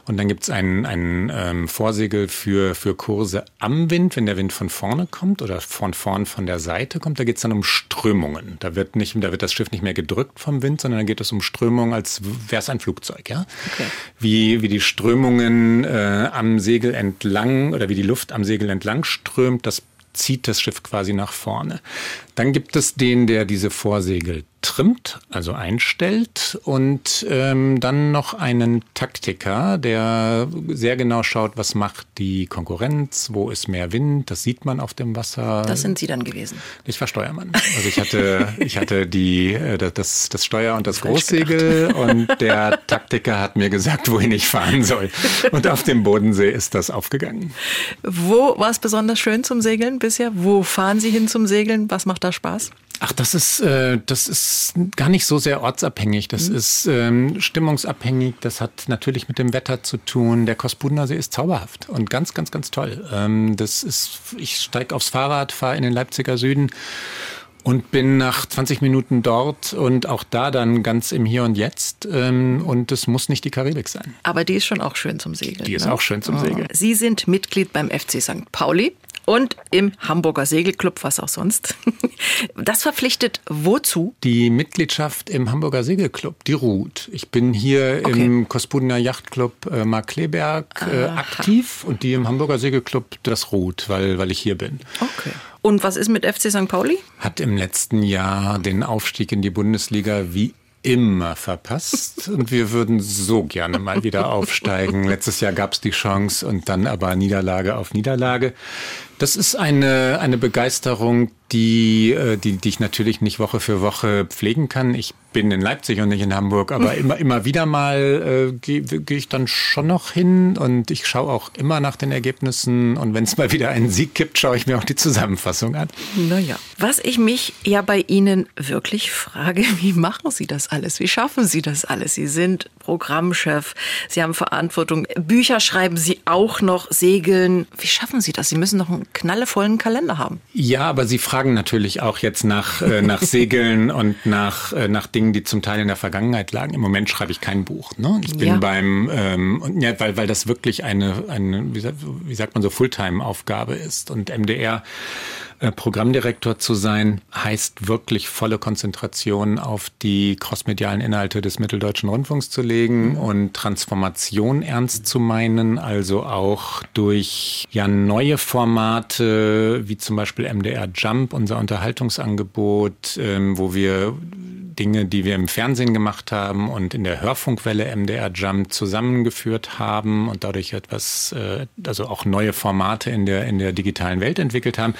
Und dann gibt es ein, ein ähm, Vorsegel für, für Kurse am Wind, wenn der Wind von vorne kommt oder von vorn von der Seite kommt. Da geht es dann um Strömungen. Da wird, nicht, da wird das Schiff nicht mehr gedrückt vom Wind, sondern da geht es um Strömungen, als wäre es ein Flugzeug. Flugzeug, ja. Okay. Wie, wie die Strömungen äh, am Segel entlang oder wie die Luft am Segel entlang strömt, das zieht das Schiff quasi nach vorne. Dann gibt es den, der diese Vorsegel trimmt, also einstellt und ähm, dann noch einen Taktiker, der sehr genau schaut, was macht die Konkurrenz, wo ist mehr Wind, das sieht man auf dem Wasser. Das sind Sie dann gewesen. Ich war Steuermann. Also ich hatte, ich hatte die, äh, das, das Steuer und das Falsch Großsegel gedacht. und der Taktiker hat mir gesagt, wohin ich fahren soll. Und auf dem Bodensee ist das aufgegangen. Wo war es besonders schön zum Segeln bisher? Wo fahren Sie hin zum Segeln? Was macht da Spaß? Ach, das ist, äh, das ist gar nicht so sehr ortsabhängig. Das mhm. ist ähm, stimmungsabhängig. Das hat natürlich mit dem Wetter zu tun. Der Kospudener See ist zauberhaft und ganz, ganz, ganz toll. Ähm, das ist, ich steige aufs Fahrrad, fahre in den Leipziger Süden und bin nach 20 Minuten dort und auch da dann ganz im Hier und Jetzt. Ähm, und es muss nicht die Karibik sein. Aber die ist schon auch schön zum Segeln. Die ist ne? auch schön zum oh. Segeln. Sie sind Mitglied beim FC St. Pauli und im Hamburger Segelclub, was auch sonst. Das verpflichtet wozu? Die Mitgliedschaft im Hamburger Segelclub, die ruht. Ich bin hier okay. im Kospudener Yachtclub äh, Markleberg äh, aktiv und die im Hamburger Segelclub, das ruht, weil, weil ich hier bin. Okay. Und was ist mit FC St. Pauli? Hat im letzten Jahr den Aufstieg in die Bundesliga wie immer verpasst und wir würden so gerne mal wieder aufsteigen. Letztes Jahr gab es die Chance und dann aber Niederlage auf Niederlage. Das ist eine, eine Begeisterung, die, äh, die, die ich natürlich nicht Woche für Woche pflegen kann. Ich bin in Leipzig und nicht in Hamburg, aber immer, immer wieder mal äh, gehe geh ich dann schon noch hin und ich schaue auch immer nach den Ergebnissen und wenn es mal wieder einen Sieg gibt, schaue ich mir auch die Zusammenfassung an. Naja, was ich mich ja bei Ihnen wirklich frage, wie machen Sie das alles? Wie schaffen Sie das alles? Sie sind Programmchef, Sie haben Verantwortung, Bücher schreiben Sie auch noch, segeln. Wie schaffen Sie das? Sie müssen noch einen knallevollen Kalender haben. Ja, aber Sie fragen fragen natürlich auch jetzt nach, äh, nach Segeln und nach, äh, nach Dingen, die zum Teil in der Vergangenheit lagen. Im Moment schreibe ich kein Buch. Ne? Ich bin ja. beim, ähm, ja, weil, weil das wirklich eine, eine wie, wie sagt man so, Fulltime-Aufgabe ist. Und MDR Programmdirektor zu sein, heißt wirklich volle Konzentration auf die crossmedialen Inhalte des Mitteldeutschen Rundfunks zu legen mhm. und Transformation ernst zu meinen, also auch durch ja neue Formate wie zum Beispiel MDR Jump, unser Unterhaltungsangebot, ähm, wo wir Dinge, die wir im Fernsehen gemacht haben und in der Hörfunkwelle MDR Jump zusammengeführt haben und dadurch etwas, äh, also auch neue Formate in der, in der digitalen Welt entwickelt haben,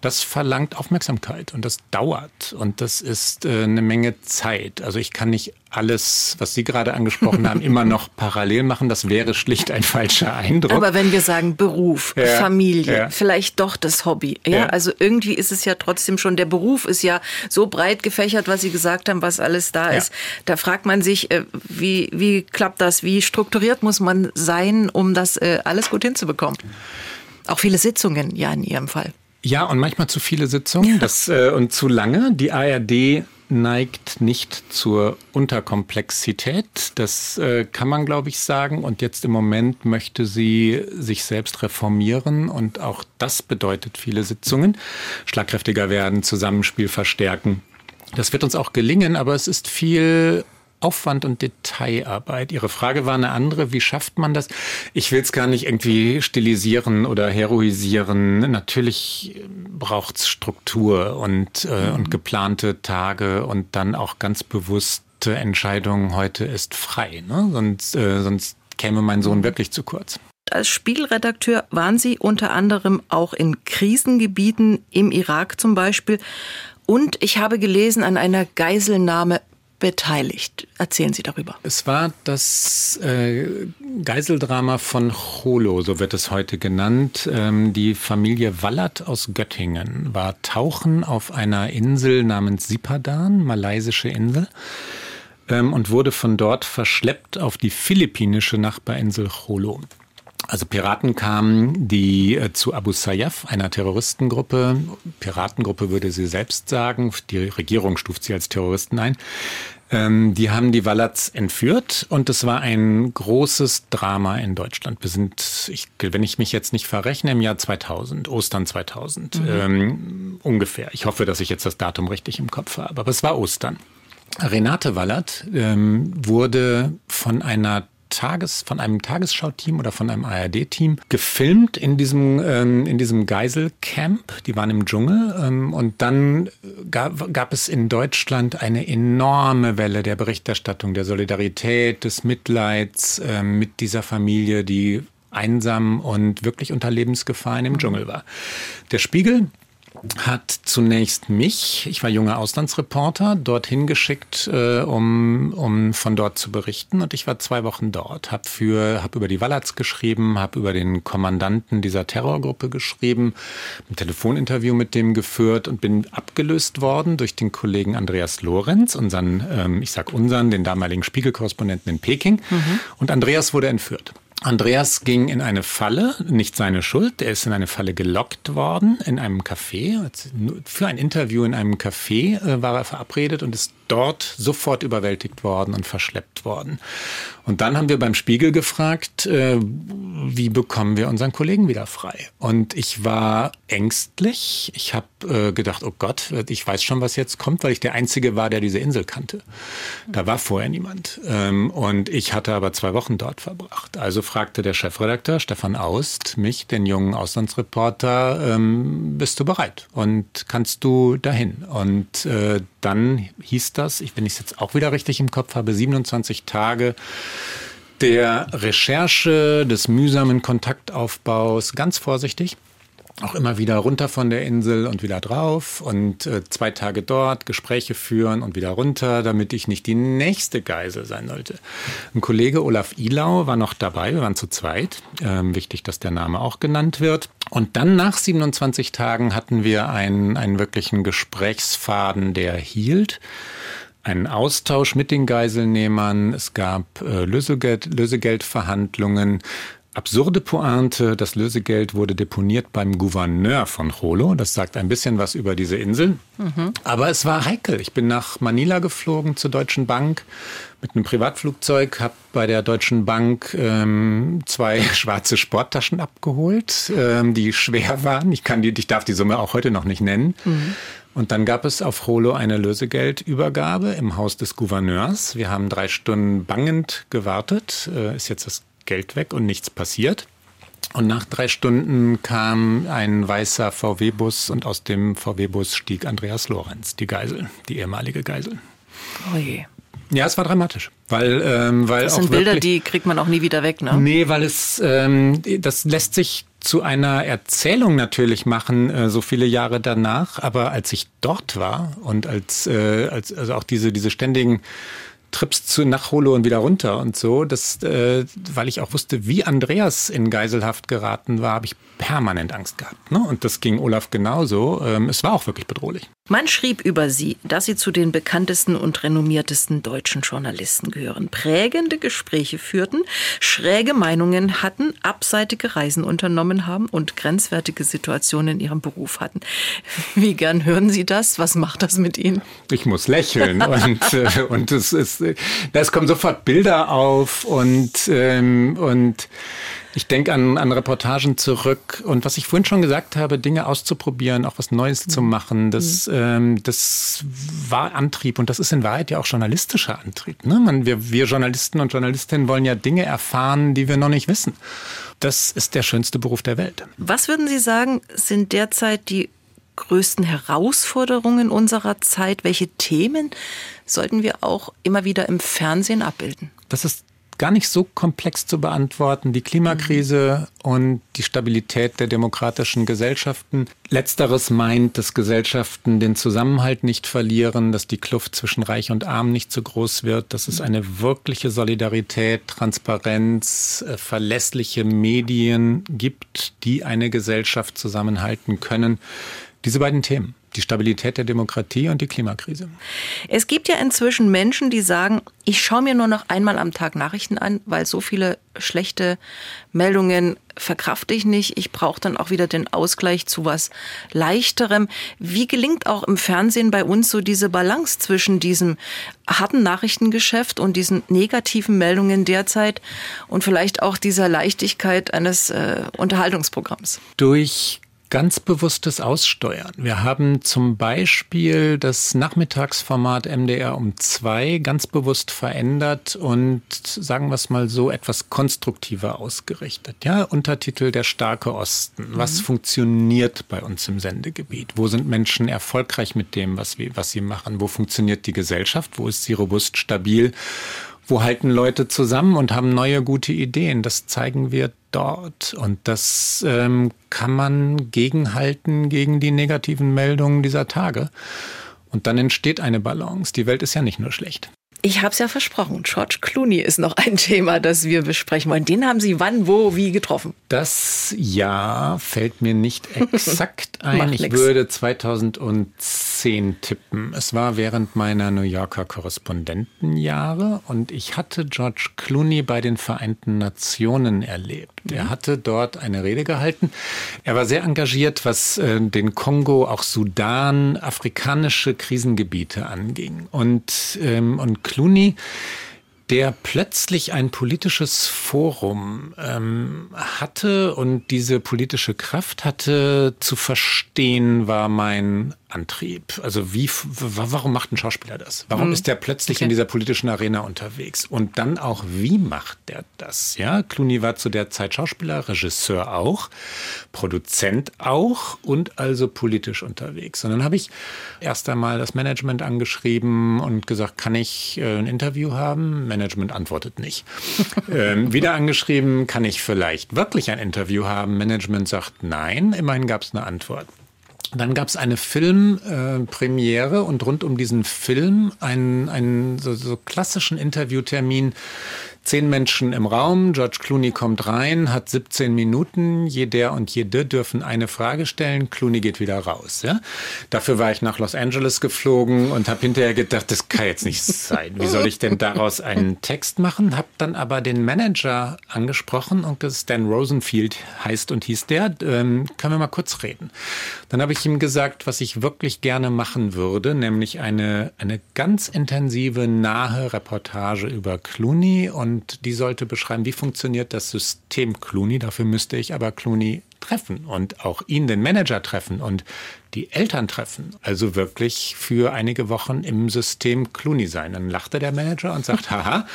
das verlangt Aufmerksamkeit und das dauert und das ist äh, eine Menge Zeit. Also ich kann nicht alles, was Sie gerade angesprochen haben, immer noch parallel machen. Das wäre schlicht ein falscher Eindruck. Aber wenn wir sagen Beruf, ja, Familie, ja. vielleicht doch das Hobby. Ja, ja, also irgendwie ist es ja trotzdem schon, der Beruf ist ja so breit gefächert, was Sie gesagt haben, was alles da ist. Da fragt man sich, äh, wie, wie klappt das? Wie strukturiert muss man sein, um das äh, alles gut hinzubekommen? Auch viele Sitzungen, ja, in Ihrem Fall. Ja, und manchmal zu viele Sitzungen das, äh, und zu lange. Die ARD neigt nicht zur Unterkomplexität. Das äh, kann man, glaube ich, sagen. Und jetzt im Moment möchte sie sich selbst reformieren. Und auch das bedeutet viele Sitzungen. Schlagkräftiger werden, Zusammenspiel verstärken. Das wird uns auch gelingen, aber es ist viel Aufwand und Detailarbeit. Ihre Frage war eine andere. Wie schafft man das? Ich will es gar nicht irgendwie stilisieren oder heroisieren. Natürlich braucht es Struktur und, äh, mhm. und geplante Tage und dann auch ganz bewusste Entscheidungen. Heute ist frei. Ne? Sonst, äh, sonst käme mein Sohn wirklich zu kurz. Als Spiegelredakteur waren Sie unter anderem auch in Krisengebieten im Irak zum Beispiel. Und ich habe gelesen an einer Geiselnahme beteiligt. Erzählen Sie darüber. Es war das äh, Geiseldrama von Cholo, so wird es heute genannt. Ähm, die Familie Wallert aus Göttingen war tauchen auf einer Insel namens Sipadan, malaysische Insel, ähm, und wurde von dort verschleppt auf die philippinische Nachbarinsel Cholo. Also Piraten kamen, die äh, zu Abu Sayyaf, einer Terroristengruppe, Piratengruppe würde sie selbst sagen, die Regierung stuft sie als Terroristen ein, ähm, die haben die Wallats entführt und es war ein großes Drama in Deutschland. Wir sind, ich, wenn ich mich jetzt nicht verrechne, im Jahr 2000, Ostern 2000 mhm. ähm, ungefähr. Ich hoffe, dass ich jetzt das Datum richtig im Kopf habe, aber es war Ostern. Renate Wallert ähm, wurde von einer Tages, von einem Tagesschau-Team oder von einem ARD-Team gefilmt in diesem, ähm, in diesem Geiselcamp. Die waren im Dschungel. Ähm, und dann gab, gab es in Deutschland eine enorme Welle der Berichterstattung, der Solidarität, des Mitleids ähm, mit dieser Familie, die einsam und wirklich unter Lebensgefahren im Dschungel war. Der Spiegel hat zunächst mich, ich war junger Auslandsreporter, dorthin geschickt, äh, um, um von dort zu berichten. Und ich war zwei Wochen dort, habe für, habe über die Wallats geschrieben, habe über den Kommandanten dieser Terrorgruppe geschrieben, ein Telefoninterview mit dem geführt und bin abgelöst worden durch den Kollegen Andreas Lorenz, unseren, ähm, ich sag unseren, den damaligen Spiegelkorrespondenten in Peking. Mhm. Und Andreas wurde entführt. Andreas ging in eine Falle, nicht seine Schuld, er ist in eine Falle gelockt worden in einem Café. Für ein Interview in einem Café äh, war er verabredet und ist dort sofort überwältigt worden und verschleppt worden. Und dann haben wir beim Spiegel gefragt, äh, wie bekommen wir unseren Kollegen wieder frei? Und ich war ängstlich. Ich habe äh, gedacht, oh Gott, ich weiß schon, was jetzt kommt, weil ich der Einzige war, der diese Insel kannte. Da war vorher niemand. Ähm, und ich hatte aber zwei Wochen dort verbracht. Also fragte der Chefredakteur Stefan Aust mich, den jungen Auslandsreporter, ähm, bist du bereit und kannst du dahin? Und äh, dann hieß das, wenn ich es jetzt auch wieder richtig im Kopf habe, 27 Tage der Recherche, des mühsamen Kontaktaufbaus, ganz vorsichtig auch immer wieder runter von der Insel und wieder drauf und äh, zwei Tage dort Gespräche führen und wieder runter, damit ich nicht die nächste Geisel sein sollte. Ein Kollege Olaf Ilau war noch dabei, wir waren zu zweit. Ähm, wichtig, dass der Name auch genannt wird. Und dann nach 27 Tagen hatten wir einen, einen wirklichen Gesprächsfaden, der hielt einen Austausch mit den Geiselnehmern. Es gab äh, Lösegeld, Lösegeldverhandlungen absurde Pointe, das Lösegeld wurde deponiert beim Gouverneur von Jolo. Das sagt ein bisschen was über diese Insel. Mhm. Aber es war heikel. Ich bin nach Manila geflogen zur Deutschen Bank mit einem Privatflugzeug, habe bei der Deutschen Bank ähm, zwei schwarze Sporttaschen abgeholt, ähm, die schwer waren. Ich, kann die, ich darf die Summe auch heute noch nicht nennen. Mhm. Und dann gab es auf Rolo eine Lösegeldübergabe im Haus des Gouverneurs. Wir haben drei Stunden bangend gewartet. Äh, ist jetzt das Geld weg und nichts passiert. Und nach drei Stunden kam ein weißer VW-Bus und aus dem VW-Bus stieg Andreas Lorenz, die Geisel, die ehemalige Geisel. Oh je. Ja, es war dramatisch, weil ähm, weil das sind auch Bilder, die kriegt man auch nie wieder weg, ne? Nee, weil es ähm, das lässt sich zu einer Erzählung natürlich machen, äh, so viele Jahre danach. Aber als ich dort war und als äh, als also auch diese diese ständigen Trips zu nach Holo und wieder runter und so. Das, äh, weil ich auch wusste, wie Andreas in Geiselhaft geraten war, habe ich permanent Angst gehabt. Ne? Und das ging Olaf genauso. Ähm, es war auch wirklich bedrohlich. Man schrieb über sie, dass sie zu den bekanntesten und renommiertesten deutschen Journalisten gehören, prägende Gespräche führten, schräge Meinungen hatten, abseitige Reisen unternommen haben und grenzwertige Situationen in ihrem Beruf hatten. Wie gern hören Sie das? Was macht das mit Ihnen? Ich muss lächeln und, äh, und es ist, es kommen sofort Bilder auf und, ähm, und ich denke an, an Reportagen zurück und was ich vorhin schon gesagt habe, Dinge auszuprobieren, auch was Neues mhm. zu machen, das, mhm. ähm, das war Antrieb und das ist in Wahrheit ja auch journalistischer Antrieb. Ne? Man, wir, wir Journalisten und Journalistinnen wollen ja Dinge erfahren, die wir noch nicht wissen. Das ist der schönste Beruf der Welt. Was würden Sie sagen, sind derzeit die größten Herausforderungen unserer Zeit? Welche Themen sollten wir auch immer wieder im Fernsehen abbilden? Das ist gar nicht so komplex zu beantworten. Die Klimakrise mhm. und die Stabilität der demokratischen Gesellschaften. Letzteres meint, dass Gesellschaften den Zusammenhalt nicht verlieren, dass die Kluft zwischen Reich und Arm nicht zu groß wird, dass es eine wirkliche Solidarität, Transparenz, äh, verlässliche Medien gibt, die eine Gesellschaft zusammenhalten können. Diese beiden Themen die Stabilität der Demokratie und die Klimakrise. Es gibt ja inzwischen Menschen, die sagen, ich schaue mir nur noch einmal am Tag Nachrichten an, weil so viele schlechte Meldungen verkrafte ich nicht. Ich brauche dann auch wieder den Ausgleich zu was Leichterem. Wie gelingt auch im Fernsehen bei uns so diese Balance zwischen diesem harten Nachrichtengeschäft und diesen negativen Meldungen derzeit und vielleicht auch dieser Leichtigkeit eines äh, Unterhaltungsprogramms? Durch ganz bewusstes Aussteuern. Wir haben zum Beispiel das Nachmittagsformat MDR um zwei ganz bewusst verändert und sagen wir es mal so etwas konstruktiver ausgerichtet. Ja, Untertitel Der starke Osten. Was mhm. funktioniert bei uns im Sendegebiet? Wo sind Menschen erfolgreich mit dem, was, wir, was sie machen? Wo funktioniert die Gesellschaft? Wo ist sie robust, stabil? Wo halten Leute zusammen und haben neue gute Ideen? Das zeigen wir dort. Und das ähm, kann man gegenhalten gegen die negativen Meldungen dieser Tage. Und dann entsteht eine Balance. Die Welt ist ja nicht nur schlecht. Ich habe es ja versprochen. George Clooney ist noch ein Thema, das wir besprechen wollen. Den haben Sie wann, wo, wie getroffen? Das Jahr fällt mir nicht exakt ein. ich würde 2010 tippen. Es war während meiner New Yorker Korrespondentenjahre und ich hatte George Clooney bei den Vereinten Nationen erlebt. Er mhm. hatte dort eine Rede gehalten. Er war sehr engagiert, was äh, den Kongo, auch Sudan, afrikanische Krisengebiete anging. Und, ähm, und Clooney der plötzlich ein politisches Forum ähm, hatte und diese politische Kraft hatte zu verstehen, war mein Antrieb. Also wie, warum macht ein Schauspieler das? Warum mhm. ist der plötzlich okay. in dieser politischen Arena unterwegs? Und dann auch, wie macht der das? Ja, Clooney war zu der Zeit Schauspieler, Regisseur auch, Produzent auch und also politisch unterwegs. Und dann habe ich erst einmal das Management angeschrieben und gesagt, kann ich äh, ein Interview haben? Management antwortet nicht. ähm, wieder angeschrieben, kann ich vielleicht wirklich ein Interview haben? Management sagt nein. Immerhin gab es eine Antwort. Dann gab es eine Filmpremiere äh, und rund um diesen Film einen, einen so, so klassischen Interviewtermin Zehn Menschen im Raum, George Clooney kommt rein, hat 17 Minuten, jeder und jede dürfen eine Frage stellen, Clooney geht wieder raus. Ja? Dafür war ich nach Los Angeles geflogen und habe hinterher gedacht, das kann jetzt nicht sein. Wie soll ich denn daraus einen Text machen? Hab dann aber den Manager angesprochen und das Dan Rosenfield heißt und hieß der, ähm, können wir mal kurz reden. Dann habe ich ihm gesagt, was ich wirklich gerne machen würde, nämlich eine, eine ganz intensive, nahe Reportage über Clooney und und die sollte beschreiben, wie funktioniert das System Clooney. Dafür müsste ich aber Clooney treffen und auch ihn, den Manager, treffen und die Eltern treffen. Also wirklich für einige Wochen im System Clooney sein. Dann lachte der Manager und sagt, haha,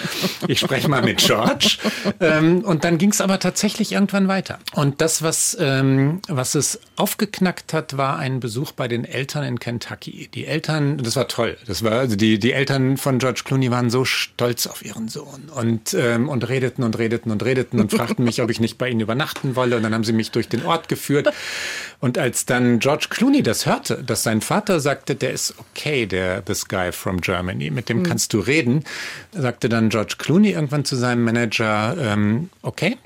ich spreche mal mit George. Ähm, und dann ging es aber tatsächlich irgendwann weiter. Und das, was, ähm, was es aufgeknackt hat, war ein Besuch bei den Eltern in Kentucky. Die Eltern, das war toll. Das war, also die, die Eltern von George Clooney waren so stolz auf ihren Sohn und, ähm, und redeten und redeten und redeten und fragten mich, ob ich nicht bei ihnen übernachten wolle. Und dann haben sie mich durch den Ort geführt. Und als dann George Clooney das hörte, dass sein Vater sagte, der ist okay, der This Guy from Germany, mit dem mhm. kannst du reden, sagte dann George Clooney irgendwann zu seinem Manager, ähm, okay,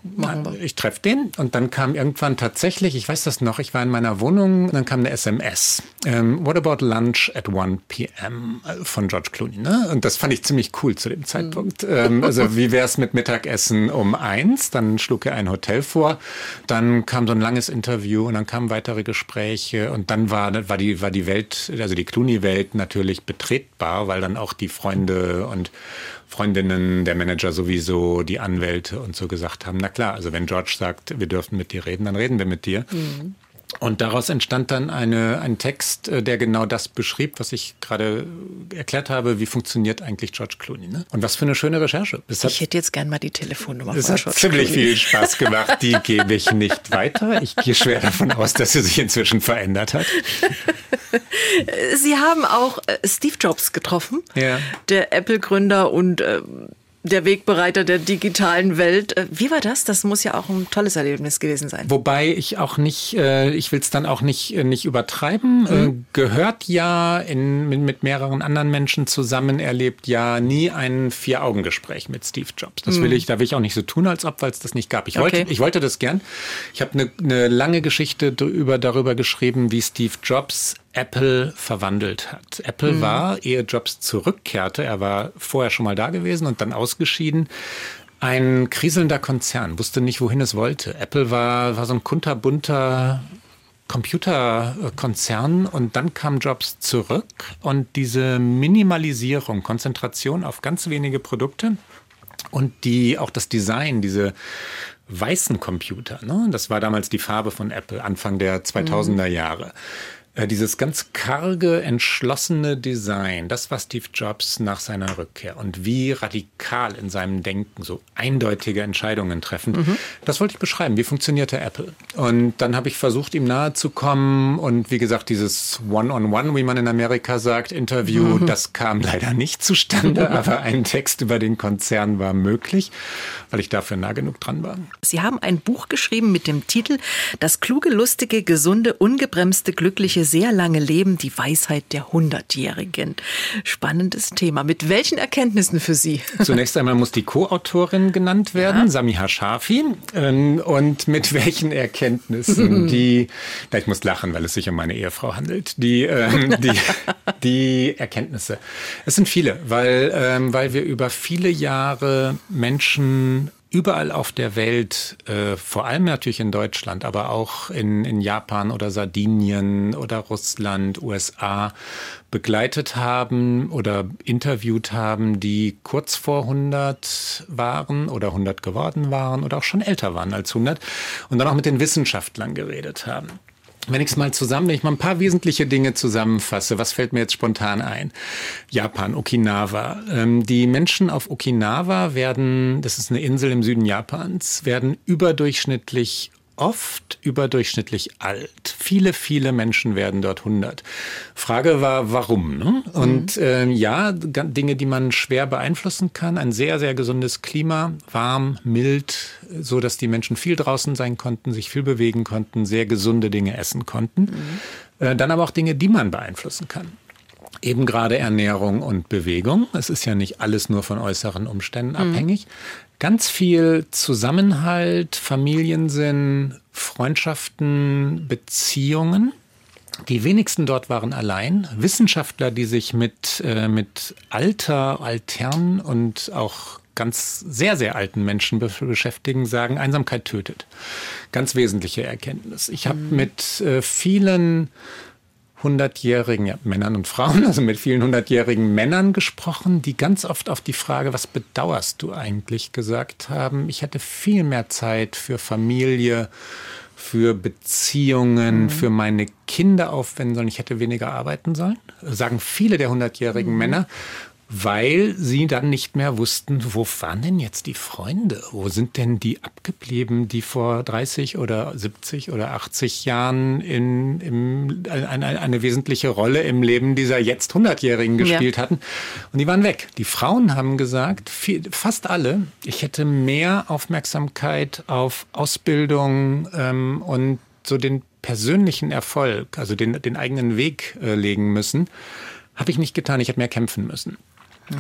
ich treffe den. Und dann kam irgendwann tatsächlich, ich weiß das noch, ich war in meiner Wohnung, dann kam eine SMS. Ähm, What about lunch at 1 p.m. Äh, von George Clooney. Ne? Und das fand ich ziemlich cool zu dem Zeitpunkt. Mhm. Ähm, also wie wäre es mit Mittagessen um eins? Dann schlug er ein Hotel vor. Dann kam so ein langes Interview und dann kamen weitere Gespräche und dann war, war, die, war die Welt, also die Clooney-Welt natürlich betretbar, weil dann auch die Freunde und Freundinnen, der Manager sowieso, die Anwälte und so gesagt haben, na klar, also wenn George sagt, wir dürfen mit dir reden, dann reden wir mit dir. Mhm. Und daraus entstand dann eine, ein Text, äh, der genau das beschrieb, was ich gerade erklärt habe. Wie funktioniert eigentlich George Clooney? Ne? Und was für eine schöne Recherche. Das ich hätte jetzt gern mal die Telefonnummer von George hat ziemlich Clooney. viel Spaß gemacht. Die gebe ich nicht weiter. Ich gehe schwer davon aus, dass sie sich inzwischen verändert hat. Sie haben auch äh, Steve Jobs getroffen, ja. der Apple-Gründer und äh, der Wegbereiter der digitalen Welt. Äh, wie war das? Das muss ja auch ein tolles Erlebnis gewesen sein. Wobei ich auch nicht, äh, ich will es dann auch nicht, äh, nicht übertreiben. Mhm. gehört ja in, mit, mit, mehreren anderen Menschen zusammen, erlebt ja nie ein Vier-Augen-Gespräch mit Steve Jobs. Das mhm. will ich, da will ich auch nicht so tun, als ob, weil es das nicht gab. Ich, okay. wollte, ich wollte das gern. Ich habe eine ne lange Geschichte drüber, darüber geschrieben, wie Steve Jobs Apple verwandelt hat. Apple mhm. war, ehe Jobs zurückkehrte, er war vorher schon mal da gewesen und dann ausgeschieden, ein kriselnder Konzern, wusste nicht, wohin es wollte. Apple war, war so ein kunterbunter Computerkonzern und dann kam Jobs zurück und diese Minimalisierung, Konzentration auf ganz wenige Produkte und die auch das Design, diese weißen Computer, ne? das war damals die Farbe von Apple Anfang der 2000er mhm. Äh, dieses ganz karge, entschlossene Design, das war Steve Jobs nach seiner Rückkehr und wie radikal in seinem Denken so eindeutige Entscheidungen treffen, mhm. das wollte ich beschreiben. Wie funktionierte Apple? Und dann habe ich versucht, ihm nahe zu kommen und wie gesagt, dieses One-on-One, -on -One, wie man in Amerika sagt, Interview, mhm. das kam leider nicht zustande, aber ein Text über den Konzern war möglich, weil ich dafür nah genug dran war. Sie haben ein Buch geschrieben mit dem Titel Das kluge, lustige, gesunde, ungebremste, glückliche sehr lange Leben, die Weisheit der Hundertjährigen. Spannendes Thema. Mit welchen Erkenntnissen für Sie? Zunächst einmal muss die Co-Autorin genannt werden, ja. Samiha Shafi. Ähm, und mit welchen Erkenntnissen? Die, ich muss lachen, weil es sich um meine Ehefrau handelt. Die, ähm, die, die Erkenntnisse. Es sind viele, weil, ähm, weil wir über viele Jahre Menschen überall auf der Welt, äh, vor allem natürlich in Deutschland, aber auch in, in Japan oder Sardinien oder Russland, USA begleitet haben oder interviewt haben, die kurz vor 100 waren oder 100 geworden waren oder auch schon älter waren als 100 und dann auch mit den Wissenschaftlern geredet haben. Wenn ich es mal zusammen, wenn ich mal ein paar wesentliche Dinge zusammenfasse, was fällt mir jetzt spontan ein? Japan, Okinawa. Ähm, die Menschen auf Okinawa werden, das ist eine Insel im Süden Japans, werden überdurchschnittlich oft überdurchschnittlich alt. Viele, viele Menschen werden dort 100. Frage war, warum? Ne? Und mhm. äh, ja, Dinge, die man schwer beeinflussen kann. Ein sehr, sehr gesundes Klima, warm, mild, so dass die Menschen viel draußen sein konnten, sich viel bewegen konnten, sehr gesunde Dinge essen konnten. Mhm. Äh, dann aber auch Dinge, die man beeinflussen kann eben gerade Ernährung und Bewegung. Es ist ja nicht alles nur von äußeren Umständen mhm. abhängig ganz viel Zusammenhalt, Familiensinn, Freundschaften, Beziehungen. Die wenigsten dort waren allein. Wissenschaftler, die sich mit, äh, mit Alter, Altern und auch ganz sehr, sehr alten Menschen beschäftigen, sagen, Einsamkeit tötet. Ganz wesentliche Erkenntnis. Ich habe mhm. mit äh, vielen hundertjährigen ja, Männern und Frauen, also mit vielen hundertjährigen Männern gesprochen, die ganz oft auf die Frage, was bedauerst du eigentlich, gesagt haben, ich hätte viel mehr Zeit für Familie, für Beziehungen, mhm. für meine Kinder aufwenden sollen, ich hätte weniger arbeiten sollen, sagen viele der hundertjährigen mhm. Männer weil sie dann nicht mehr wussten, wo waren denn jetzt die Freunde? Wo sind denn die abgeblieben, die vor 30 oder 70 oder 80 Jahren in, im, eine, eine wesentliche Rolle im Leben dieser jetzt 100-Jährigen gespielt ja. hatten? Und die waren weg. Die Frauen haben gesagt, viel, fast alle, ich hätte mehr Aufmerksamkeit auf Ausbildung ähm, und so den persönlichen Erfolg, also den, den eigenen Weg äh, legen müssen. Habe ich nicht getan, ich habe mehr kämpfen müssen.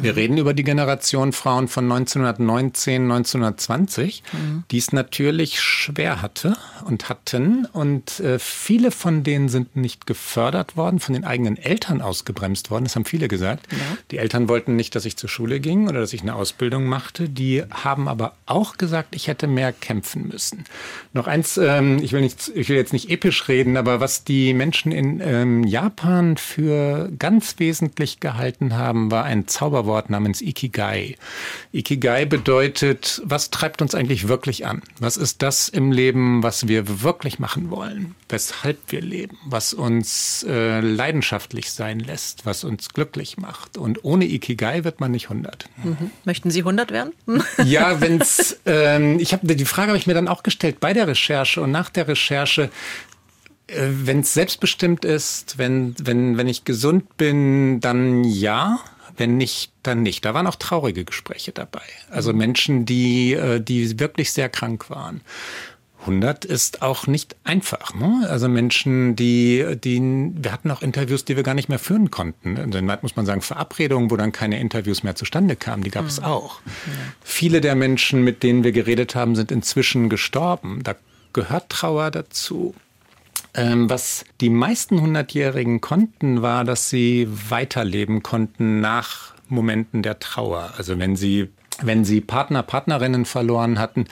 Wir reden über die Generation Frauen von 1919, 1920, mhm. die es natürlich schwer hatte und hatten. Und äh, viele von denen sind nicht gefördert worden, von den eigenen Eltern ausgebremst worden. Das haben viele gesagt. Ja. Die Eltern wollten nicht, dass ich zur Schule ging oder dass ich eine Ausbildung machte. Die haben aber auch gesagt, ich hätte mehr kämpfen müssen. Noch eins, ähm, ich, will nicht, ich will jetzt nicht episch reden, aber was die Menschen in ähm, Japan für ganz wesentlich gehalten haben, war ein Zauber Zauberwort namens Ikigai. Ikigai bedeutet, was treibt uns eigentlich wirklich an? Was ist das im Leben, was wir wirklich machen wollen? Weshalb wir leben? Was uns äh, leidenschaftlich sein lässt? Was uns glücklich macht? Und ohne Ikigai wird man nicht 100. Mhm. Möchten Sie 100 werden? ja, wenn es, ähm, ich habe die Frage habe ich mir dann auch gestellt bei der Recherche und nach der Recherche, äh, wenn es selbstbestimmt ist, wenn, wenn, wenn ich gesund bin, dann ja. Wenn nicht, dann nicht. Da waren auch traurige Gespräche dabei. Also Menschen, die, äh, die wirklich sehr krank waren. 100 ist auch nicht einfach. Ne? Also Menschen, die, die, wir hatten auch Interviews, die wir gar nicht mehr führen konnten. Dann muss man sagen, Verabredungen, wo dann keine Interviews mehr zustande kamen, die gab mhm. es auch. Ja. Viele der Menschen, mit denen wir geredet haben, sind inzwischen gestorben. Da gehört Trauer dazu. Ähm, was die meisten Hundertjährigen konnten, war, dass sie weiterleben konnten nach Momenten der Trauer. Also wenn sie wenn sie Partner, Partnerinnen verloren hatten,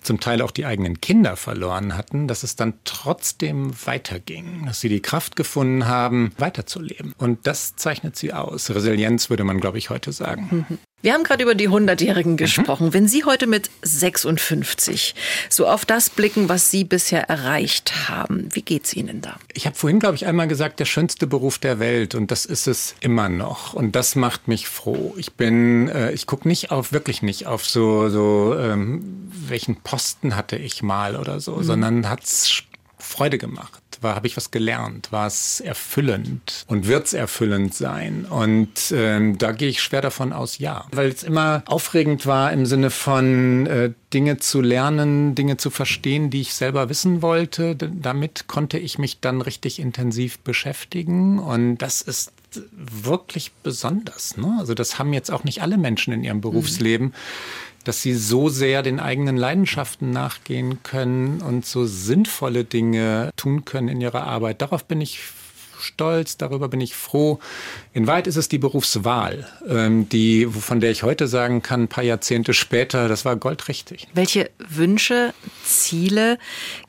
zum Teil auch die eigenen Kinder verloren hatten, dass es dann trotzdem weiterging, dass sie die Kraft gefunden haben, weiterzuleben. Und das zeichnet sie aus. Resilienz würde man, glaube ich, heute sagen. Wir haben gerade über die 100-Jährigen mhm. gesprochen. Mhm. Wenn Sie heute mit 56 so auf das blicken, was Sie bisher erreicht haben, wie geht's Ihnen da? Ich habe vorhin, glaube ich, einmal gesagt, der schönste Beruf der Welt und das ist es immer noch. Und das macht mich froh. Ich bin, äh, ich gucke nicht auf, wirklich nicht auf so, so ähm, welchen Posten hatte ich mal oder so, mhm. sondern hat's Freude gemacht war, habe ich was gelernt, war es erfüllend und wird es erfüllend sein. Und ähm, da gehe ich schwer davon aus, ja. Weil es immer aufregend war im Sinne von äh, Dinge zu lernen, Dinge zu verstehen, die ich selber wissen wollte. Damit konnte ich mich dann richtig intensiv beschäftigen. Und das ist wirklich besonders. Ne? Also das haben jetzt auch nicht alle Menschen in ihrem Berufsleben. Mhm dass sie so sehr den eigenen Leidenschaften nachgehen können und so sinnvolle Dinge tun können in ihrer Arbeit. Darauf bin ich stolz, darüber bin ich froh. In weit ist es die Berufswahl, ähm, die, von der ich heute sagen kann, ein paar Jahrzehnte später, das war goldrichtig. Welche Wünsche, Ziele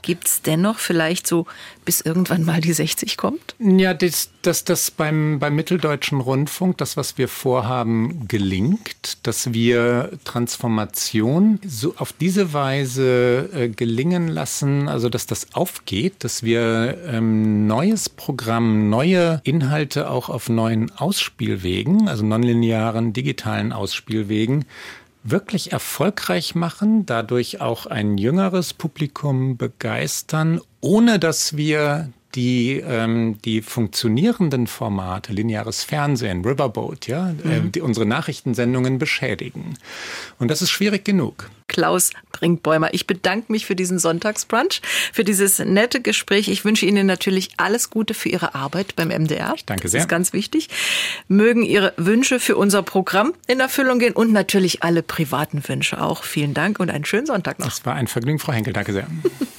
gibt es dennoch vielleicht so bis irgendwann mal die 60 kommt? Ja, dass das, das beim, beim Mitteldeutschen Rundfunk, das, was wir vorhaben, gelingt, dass wir Transformation so auf diese Weise äh, gelingen lassen, also dass das aufgeht, dass wir ähm, neues Programm, neue Inhalte auch auf neuen Ausspielwegen, also nonlinearen digitalen Ausspielwegen, wirklich erfolgreich machen, dadurch auch ein jüngeres Publikum begeistern, ohne dass wir die, ähm, die funktionierenden Formate, lineares Fernsehen, Riverboat, ja, äh, mhm. äh, die unsere Nachrichtensendungen beschädigen. Und das ist schwierig genug. Klaus Brinkbäumer, ich bedanke mich für diesen Sonntagsbrunch, für dieses nette Gespräch. Ich wünsche Ihnen natürlich alles Gute für Ihre Arbeit beim MDR. Ich danke sehr. Das ist ganz wichtig. Mögen Ihre Wünsche für unser Programm in Erfüllung gehen und natürlich alle privaten Wünsche auch. Vielen Dank und einen schönen Sonntag noch. Das war ein Vergnügen, Frau Henkel. Danke sehr.